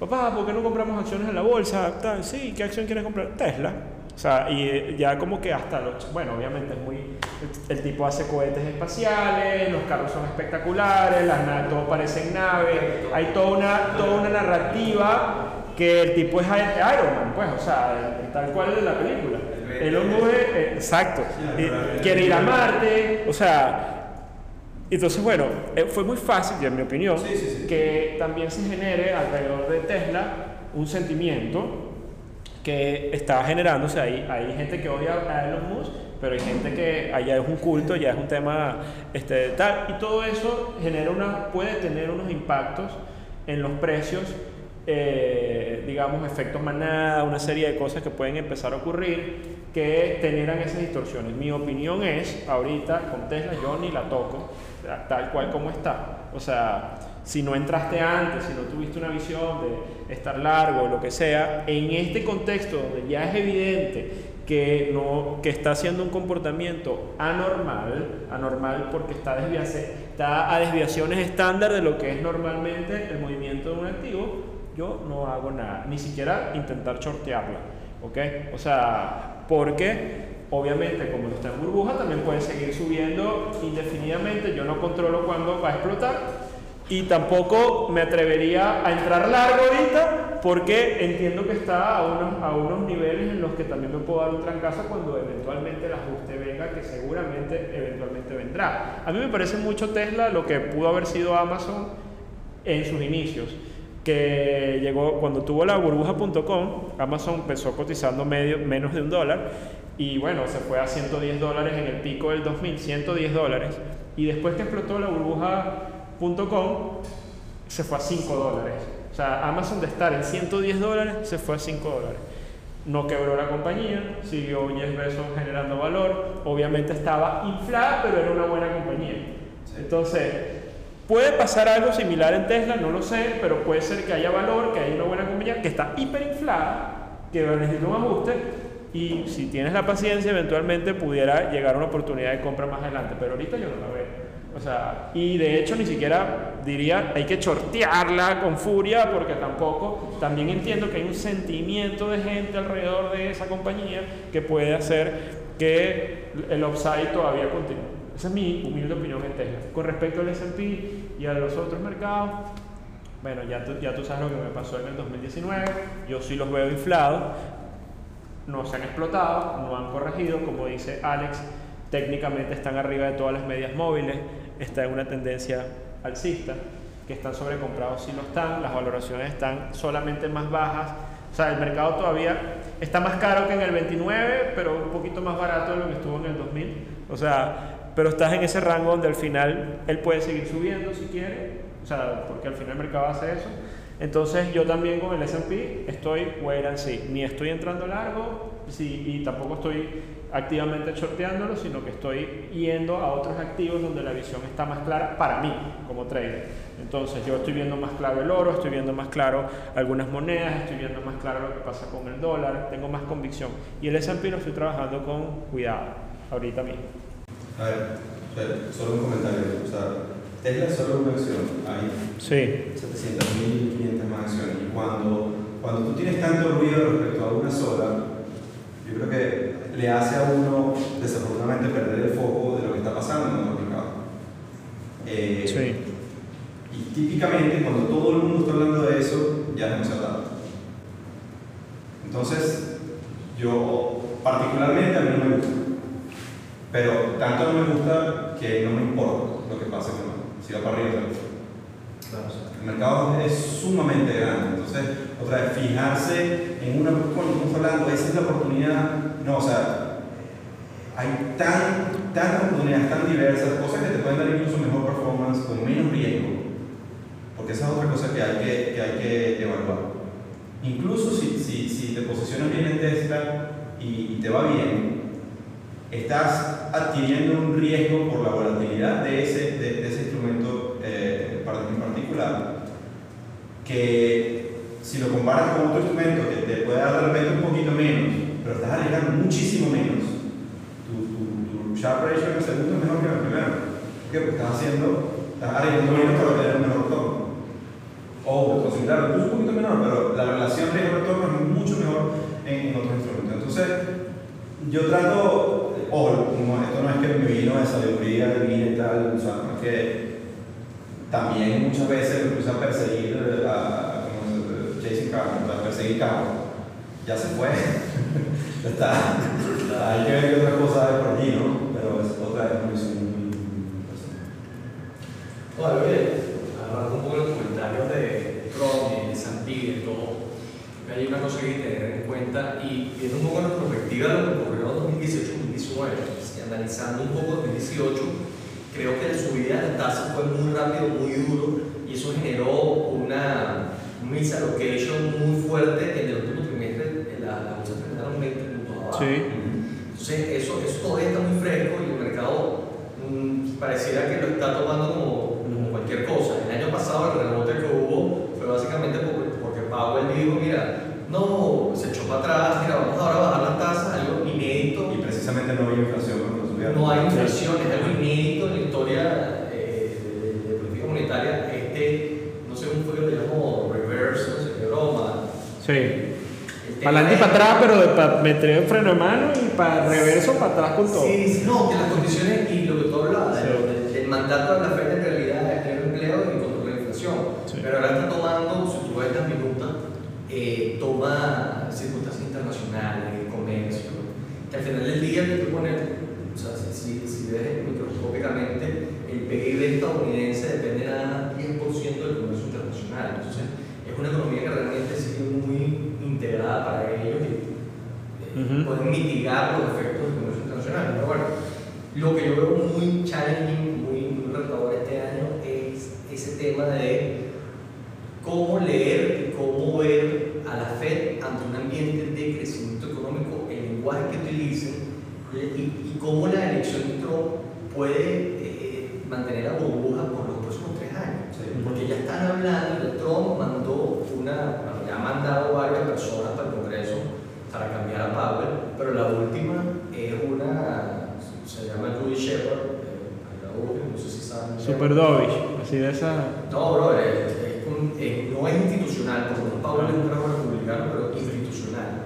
papá, ¿por qué no compramos acciones en la bolsa? Tal, sí, ¿qué acción quieres comprar? Tesla. O sea, y eh, ya como que hasta los... Bueno, obviamente es muy... El, el tipo hace cohetes espaciales, los carros son espectaculares, las na- todo parece en naves, hay toda una, toda una narrativa que el tipo es Iron Man, pues, o sea, el- el tal cual de la película. Musk, es- eh, exacto, eh, quiere ir a Marte, o sea, entonces, bueno, eh, fue muy fácil, en mi opinión, Sí, sí, sí. que también se genere alrededor de Tesla un sentimiento que está generándose ahí. Hay gente que odia a Elon Musk, pero hay gente que allá es un culto, ya es un tema este, tal. Y todo eso genera una, puede tener unos impactos en los precios, eh, digamos, efectos manada, una serie de cosas que pueden empezar a ocurrir que generan esas distorsiones. Mi opinión es, ahorita con Tesla yo ni la toco, tal cual como está. O sea, si no entraste antes, si no tuviste una visión de estar largo, lo que sea, en este contexto donde ya es evidente que, no, que está haciendo un comportamiento anormal, anormal porque está, está a desviaciones estándar de lo que es normalmente el movimiento de un activo, yo no hago nada, ni siquiera intentar shortearla, ¿ok? O sea, porque obviamente como está en burbuja también puede seguir subiendo indefinidamente, yo no controlo cuándo va a explotar y tampoco me atrevería a entrar largo ahorita porque entiendo que está a unos, a unos niveles en los que también me puedo dar un trancazo cuando eventualmente el ajuste venga, que seguramente eventualmente vendrá. A mí me parece mucho Tesla lo que pudo haber sido Amazon en sus inicios, que llegó cuando tuvo la burbuja.com, Amazon empezó cotizando medio, menos de un dólar y bueno, se fue a 110 dólares en el pico del 2000, 110 dólares. Y después que explotó la burbuja.com, se fue a 5 dólares. O sea, Amazon de estar en 110 dólares, se fue a 5 dólares. No quebró la compañía, siguió Jeff Bezos generando valor. Obviamente estaba inflada, pero era una buena compañía. Entonces, puede pasar algo similar en Tesla, no lo sé, pero puede ser que haya valor, que haya una buena compañía que está hiperinflada, que necesita un ajuste, y si tienes la paciencia, eventualmente pudiera llegar una oportunidad de compra más adelante, pero ahorita yo no la veo. O sea, y de hecho ni siquiera diría hay que chortearla con furia porque tampoco, también entiendo que hay un sentimiento de gente alrededor de esa compañía que puede hacer que el upside todavía continúe. Esa es mi humilde opinión en Tesla. Con respecto al S&P y a los otros mercados, bueno, ya tú, ya tú sabes lo que me pasó en el 2019, yo sí los veo inflados, no se han explotado, no han corregido, como dice Alex, técnicamente están arriba de todas las medias móviles, está en una tendencia alcista, que están sobrecomprados si no están, las valoraciones están solamente más bajas, o sea, el mercado todavía está más caro que en el 29, pero un poquito más barato de lo que estuvo en el 2000, o sea, pero estás en ese rango donde al final él puede seguir subiendo si quiere, o sea, porque al final el mercado hace eso. Entonces yo también con el S&P estoy wait and see, ni estoy entrando largo sí, y tampoco estoy activamente shorteándolo, sino que estoy yendo a otros activos donde la visión está más clara para mí como trader. Entonces yo estoy viendo más claro el oro, estoy viendo más claro algunas monedas, estoy viendo más claro lo que pasa con el dólar, tengo más convicción. Y el S&P lo estoy trabajando con cuidado ahorita mismo. A ver, solo un comentario. O sea, Tesla es solo una acción. Hay sí. 700.000, 500 más acciones. Y cuando, cuando tú tienes tanto ruido respecto a una sola, yo creo que le hace a uno desafortunadamente perder el foco de lo que está pasando en el mercado. Eh, sí. Y típicamente cuando todo el mundo está hablando de eso, ya es demasiado tarde. Entonces, yo particularmente a mí no me gusta. Pero tanto no me gusta que no me importa lo que pase con si va para arriba El mercado es sumamente grande, entonces, otra vez, fijarse en una, cuando estamos hablando, esa es la oportunidad, no, o sea, hay tan, tantas oportunidades tan diversas, cosas que te pueden dar incluso mejor performance con menos riesgo, porque esa es otra cosa que hay que, que, hay que evaluar. Incluso si, si, si te posicionas bien en Tesla y te va bien, estás adquiriendo un riesgo por la volatilidad de ese, de, ese instrumento eh, en particular, que si lo comparas con otro instrumento que te puede dar de repente un poquito menos, pero estás arriesgando muchísimo menos, tu, sharp ratio en el segundo es mejor que en el primero. ¿Por qué? Porque estás haciendo, estás arriesgando menos para tener un mejor retorno. O considerarlo un poquito menor, pero la relación riesgo-retorno es mucho mejor en, en otros instrumentos. Entonces, yo trato ojo, esto no es que me vino de sabiduría divina y tal, o sea, no es que también muchas veces me puse a perseguir a, como Jason Carter, a perseguir carros. Ya se fue, está. Hay que ver qué otra cosa hay por allí, ¿no? Pero es otra vez muy. Bueno, hablando un poco los comentarios de y de Santi de todo, hay una cosa que hay que tener en cuenta y viendo un poco la perspectiva de lo que ocurrió en 2018 y analizando un poco 2018, creo que la subida de tasa fue muy rápido, muy duro, y eso generó una misallocation muy fuerte en el último trimestre, en la, la bolsa terminaron 20 puntos abajo. Sí. Entonces, eso, eso todavía está muy fresco y el mercado mmm, pareciera que lo está tomando como, cualquier cosa. El año pasado el rebote que hubo fue básicamente porque, porque Powell dijo, mira, no, se echó para atrás, mira, vamos ahora a bajar las tasas, algo inédito. Y precisamente no hay inflación cuando subieron. No hay inflación, es algo inédito en la historia eh, de, de, política monetaria. Este, no sé cómo fue que lo llamó, reverse, no sé qué broma. Sí. Para adelante y para atrás, pero para meter el freno de mano y para reverso, para atrás con todo. Sí, sí, no, que las condiciones y lo que tú hablabas, sí. el, el, mandato de la Fed en realidad es crear empleo y control de la inflación. Sí. Pero ahora está tomando, si tú ves estas minutas, eh, toma circunstancias internacionales, el comercio, que al final del día que poner, o sea, si, si ves microscópicamente, el PIB estadounidense depende nada más 10% del comercio internacional. Entonces, es una economía que realmente sigue muy integrada para ellos y uh -huh. pueden mitigar los efectos del comercio internacional. Pero bueno, lo que yo veo muy challenging, muy, muy retador este año es ese tema de cómo leer y cómo ver a la Fed ante un ambiente de crecimiento económico, el lenguaje que utilicen y, y cómo la elección de Trump puede eh, mantener a burbuja por los próximos tres años. Sí. Porque ya están hablando, Trump mandó una, bueno, ya ha mandado varias personas para el Congreso para cambiar a Powell, pero Super Dovish, así de esa. No, bro, es, es un- es- no es institucional, porque no Powell es un trabajo republicano, pero institucional.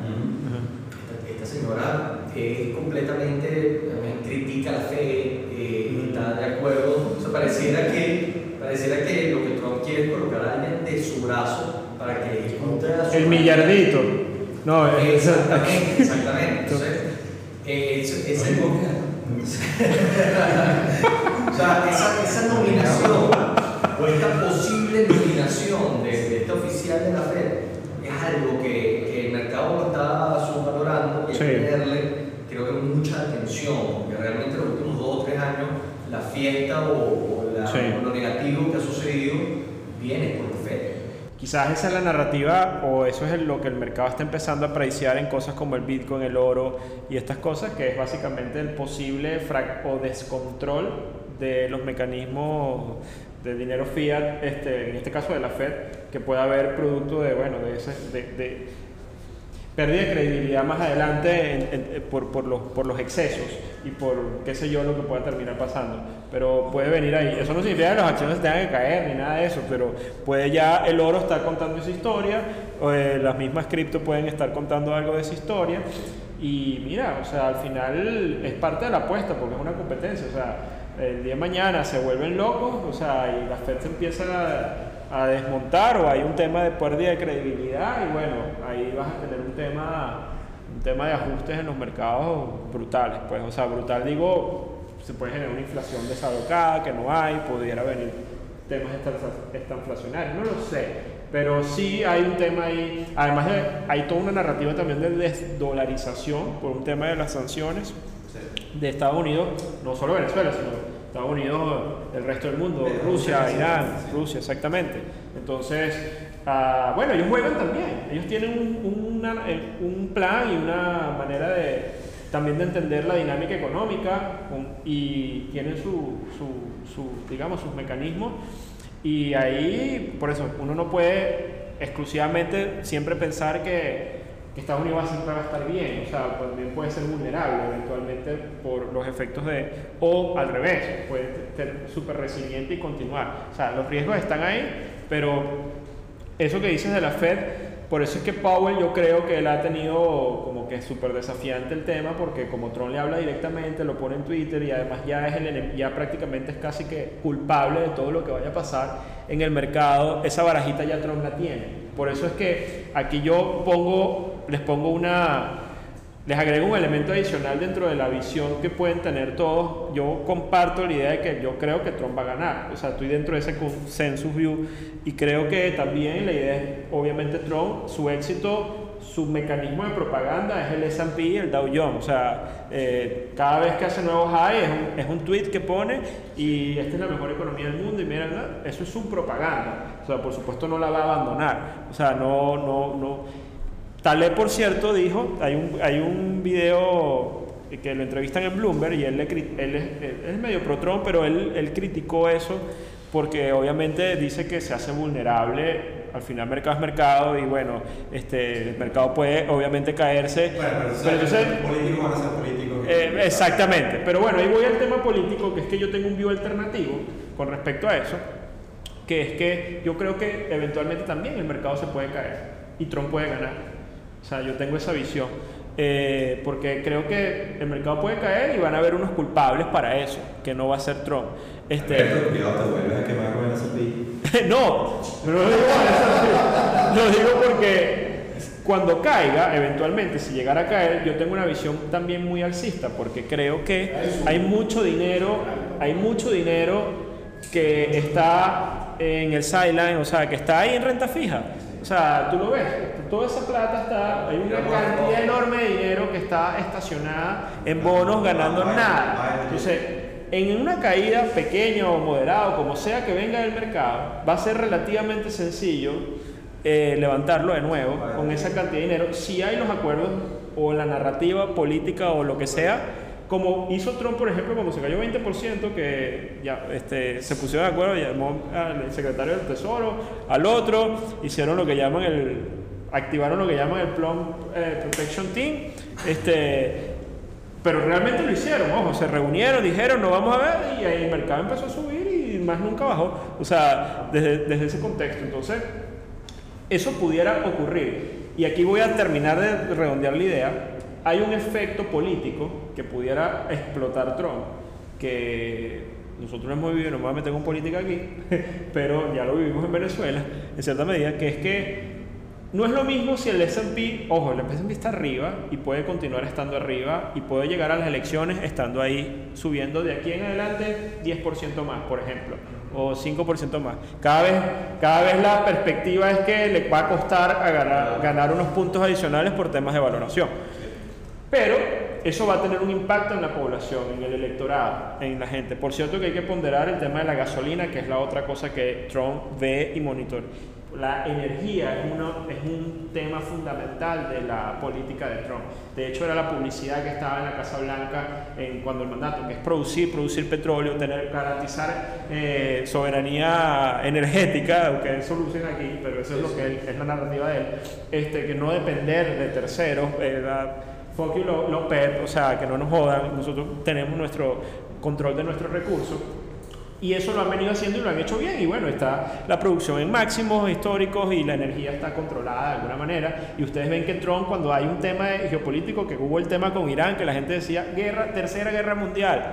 Esta, esta señora es completamente, eh, critica la fe, eh, está de acuerdo, o sea, pareciera que, pareciera que lo que Trump quiere es colocar a alguien de su brazo para que ejecuta su El millardito. No, es- Exactamente, exactamente. Entonces, eh, o sea, esa, esa nominación o esta posible nominación de, de este oficial de la FED es algo que, que el mercado lo está subvalorando y Sí. tenerle, creo que mucha atención, porque realmente los últimos dos o tres años la fiesta o, o la- Sí. o lo negativo que ha sucedido viene por la FED. Quizás esa es la narrativa o eso es lo que el mercado está empezando a apreciar en cosas como el Bitcoin, el oro y estas cosas, que es básicamente el posible frac- o descontrol de los mecanismos de dinero fiat, este, en este caso de la Fed, que pueda haber producto de, bueno, de, ese, de, de pérdida de credibilidad más adelante en- en- por, por, los, por los excesos y por qué sé yo lo que pueda terminar pasando. Pero puede venir ahí. Eso no significa que las acciones tengan que caer ni nada de eso, pero puede ya el oro estar contando esa historia, o, eh, las mismas cripto pueden estar contando algo de esa historia. Y mira, o sea, al final es parte de la apuesta porque es una competencia. O sea, el día de mañana se vuelven locos, o sea, y la Fed se empieza a, a desmontar o hay un tema de pérdida de credibilidad y bueno, ahí vas a tener un tema, un tema de ajustes en los mercados brutales, pues, o sea, brutal digo, se puede generar una inflación desalocada que no hay, pudiera venir temas estan- estanflacionarios, no lo sé, pero sí hay un tema ahí, además de- hay toda una narrativa también de desdolarización por un tema de las sanciones de Estados Unidos, no solo Venezuela, sino Estados Unidos, el resto del mundo, Pero Rusia, Irán, sí. Rusia, exactamente. Entonces, ah, bueno, ellos juegan también, ellos tienen un, una- eh, un plan y una manera de también de entender la dinámica económica y tienen su, su, su, digamos, sus mecanismos y ahí, por eso, uno no puede exclusivamente siempre pensar que, que Estados Unidos va siempre va a estar bien, o sea, también puede ser vulnerable eventualmente por los efectos de, o al revés, puede ser súper resiliente y continuar. O sea, los riesgos están ahí, pero eso que dices de la Fed, por eso es que Powell yo creo que él ha tenido como que súper desafiante el tema, porque como Trump le habla directamente, lo pone en Twitter y además ya, es el, ya prácticamente es casi que culpable de todo lo que vaya a pasar en el mercado, esa barajita ya Trump la tiene. Por eso es que aquí yo pongo, les pongo una, les agrego un elemento adicional dentro de la visión que pueden tener todos. Yo comparto la idea de que yo creo que Trump va a ganar. O sea, estoy dentro de ese consensus view y creo que también la idea es, obviamente, Trump, su éxito, su mecanismo de propaganda es el S&P y el Dow Jones. O sea, eh, cada vez que hace nuevos high es un, es un tweet que pone y esta es la mejor economía del mundo y mira, eso es su propaganda. O sea, por supuesto no la va a abandonar. O sea, no, no, no. Taleb, por cierto, dijo, hay un, hay un video que lo entrevistan en Bloomberg y él, le él, es, él es medio pro Trump, pero él, él criticó eso porque obviamente dice que se hace vulnerable, al final mercado es mercado y bueno, este, el mercado puede obviamente caerse. Bueno, pero, pero entonces, políticos van a ser políticos. eh, exactamente, pero bueno, ahí voy al tema político, que es que yo tengo un view alternativo con respecto a eso, que es que yo creo que eventualmente también el mercado se puede caer y Trump puede ganar. O sea, yo tengo esa visión. Eh, porque creo que el mercado puede caer y van a haber unos culpables para eso, que no va a ser Trump. Este, te vuelves a quemar con el no, no lo digo por. Lo digo porque cuando caiga, eventualmente, si llegara a caer, yo tengo una visión también muy alcista, porque creo que hay mucho dinero, hay mucho dinero que está en el sideline, o sea, que está ahí en renta fija. O sea, tú lo ves, toda esa plata está, hay una cantidad enorme de dinero que está estacionada en bonos ganando nada. Entonces, en una caída pequeña o moderada, como sea que venga del mercado, va a ser relativamente sencillo eh, levantarlo de nuevo con esa cantidad de dinero si hay los acuerdos o la narrativa política o lo que sea, como hizo Trump, por ejemplo, cuando se cayó 20%, que ya este, se pusieron de acuerdo, llamó al secretario del Tesoro, al otro, hicieron lo que llaman el, activaron lo que llaman el Plum eh, Protection Team, este, pero realmente lo hicieron, ojo, se reunieron, dijeron, no vamos a ver, y ahí el mercado empezó a subir y más nunca bajó. O sea, desde, desde ese contexto. Entonces, eso pudiera ocurrir. Y aquí voy a terminar de redondear la idea. Hay un efecto político que pudiera explotar Trump, que nosotros hemos vivido, no me voy a meter con política aquí, pero ya lo vivimos en Venezuela, en cierta medida, que es que no es lo mismo si el S&P, ojo, el S&P está arriba y puede continuar estando arriba y puede llegar a las elecciones estando ahí subiendo de aquí en adelante 10% más, por ejemplo, o 5% más. Cada vez, cada vez la perspectiva es que le va a costar ganar, unos puntos adicionales por temas de valoración. Pero eso va a tener un impacto en la población, en el electorado, en la gente. Por cierto que hay que ponderar el tema de la gasolina, que es la otra cosa que Trump ve y monitorea. La energía es, uno, es un tema fundamental de la política de Trump. De hecho, era la publicidad que estaba en la Casa Blanca en, cuando el mandato, que es producir, producir petróleo, tener, garantizar eh, soberanía energética, aunque eso lucen aquí, pero eso es lo que es la narrativa de él, este, que no depender de terceros. Eh, fuck you los PEP, o sea, que no nos jodan, nosotros tenemos nuestro control de nuestros recursos. Y eso lo han venido haciendo y lo han hecho bien. Y bueno, está la producción en máximos históricos y la energía está controlada de alguna manera. Y ustedes ven que Trump, cuando hay un tema geopolítico, que hubo el tema con Irán, que la gente decía guerra, tercera guerra mundial,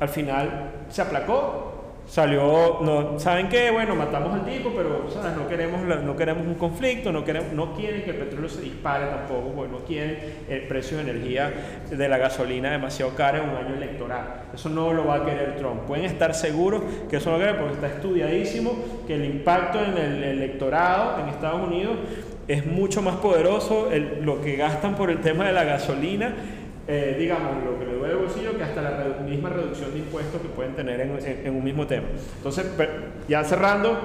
al final se aplacó salió, no, ¿saben qué? Bueno, matamos al tipo, pero No, queremos, no queremos un conflicto, no, queremos, no quieren que el petróleo se dispare tampoco, porque no quieren el precio de energía de la gasolina demasiado cara en un año electoral. Eso no lo va a querer Trump. Pueden estar seguros que eso no lo quiere porque está estudiadísimo que el impacto en el electorado en Estados Unidos es mucho más poderoso lo que gastan por el tema de la gasolina eh, digamos, lo que el bolsillo que hasta la misma reducción de impuestos que pueden tener en, un mismo tema. Entonces, ya cerrando,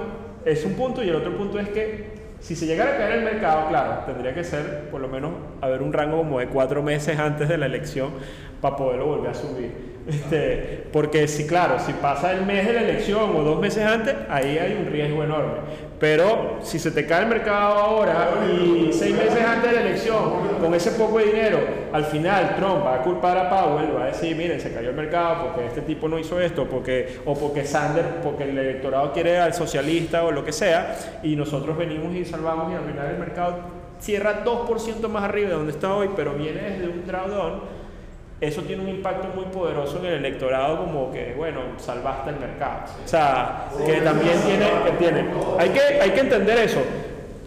es un punto y el otro punto es que si se llegara a caer el mercado, claro, tendría que ser por lo menos haber un rango como de cuatro meses antes de la elección para poderlo volver a subir. Este, porque si, claro, si pasa el mes de la elección o dos meses antes, ahí hay un riesgo enorme. Pero si se te cae el mercado ahora y seis meses antes de la elección, con ese poco de dinero, al final Trump va a culpar a Powell, va a decir, miren, se cayó el mercado porque este tipo no hizo esto, porque, o porque Sanders, porque el electorado quiere al socialista o lo que sea, y nosotros venimos y salvamos y al final el mercado cierra 2% más arriba de donde está hoy, pero viene desde un drawdown eso tiene un impacto muy poderoso en el electorado como que, bueno, salvaste el mercado. O sea, que también tiene, que tiene. Hay que, hay que entender eso.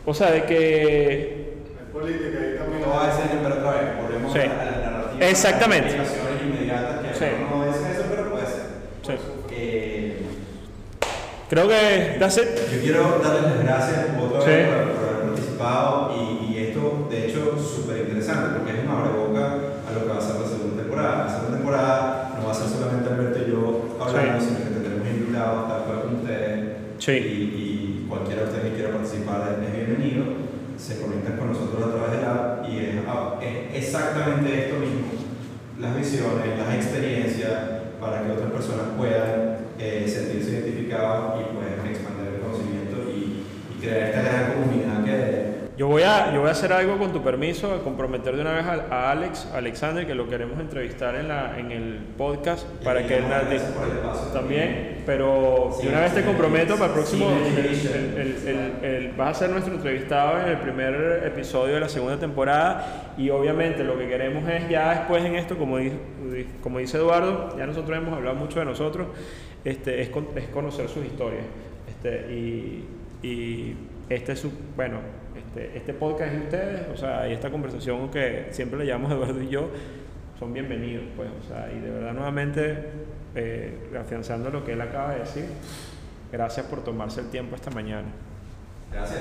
O sea, de que... política y también... No va a ser pero otra vez, volvemos sí. a la narrativa. Exactamente. inmediatas que sí. no eso, pero puede ser. Sí. Eh, Creo que, that's it. Yo quiero darles las gracias otra vez por, por, haber participado y, y esto, de hecho, súper interesante porque es una boca temporada. La segunda temporada no va a ser solamente Alberto y yo hablando, sino que tendremos invitados tal cual como ustedes. Sí. Y, y, cualquiera de ustedes que quiera participar es bienvenido. Se conectan con nosotros a través de la y es, ah, es exactamente esto mismo. Las visiones, las experiencias, para que otras personas puedan eh, sentirse identificadas y puedan expandir el conocimiento y, y crear esta gran comunidad que yo voy, a, yo voy a hacer algo con tu permiso, a comprometer de una vez a, Alex, Alexander, que lo queremos entrevistar en, la, en el podcast para que él también, pero de una vez te comprometo para el próximo, el, vas a ser nuestro entrevistado en el primer episodio de la segunda temporada y obviamente lo que queremos es ya después en esto, como, dice, como dice Eduardo, ya nosotros hemos hablado mucho de nosotros, este, es, es conocer sus historias este, y, y este es su, bueno, este, este, podcast de ustedes, o sea, y esta conversación que siempre le llamamos Eduardo y yo, son bienvenidos, pues, o sea, y de verdad nuevamente, eh, lo que él acaba de decir, gracias por tomarse el tiempo esta mañana. Gracias.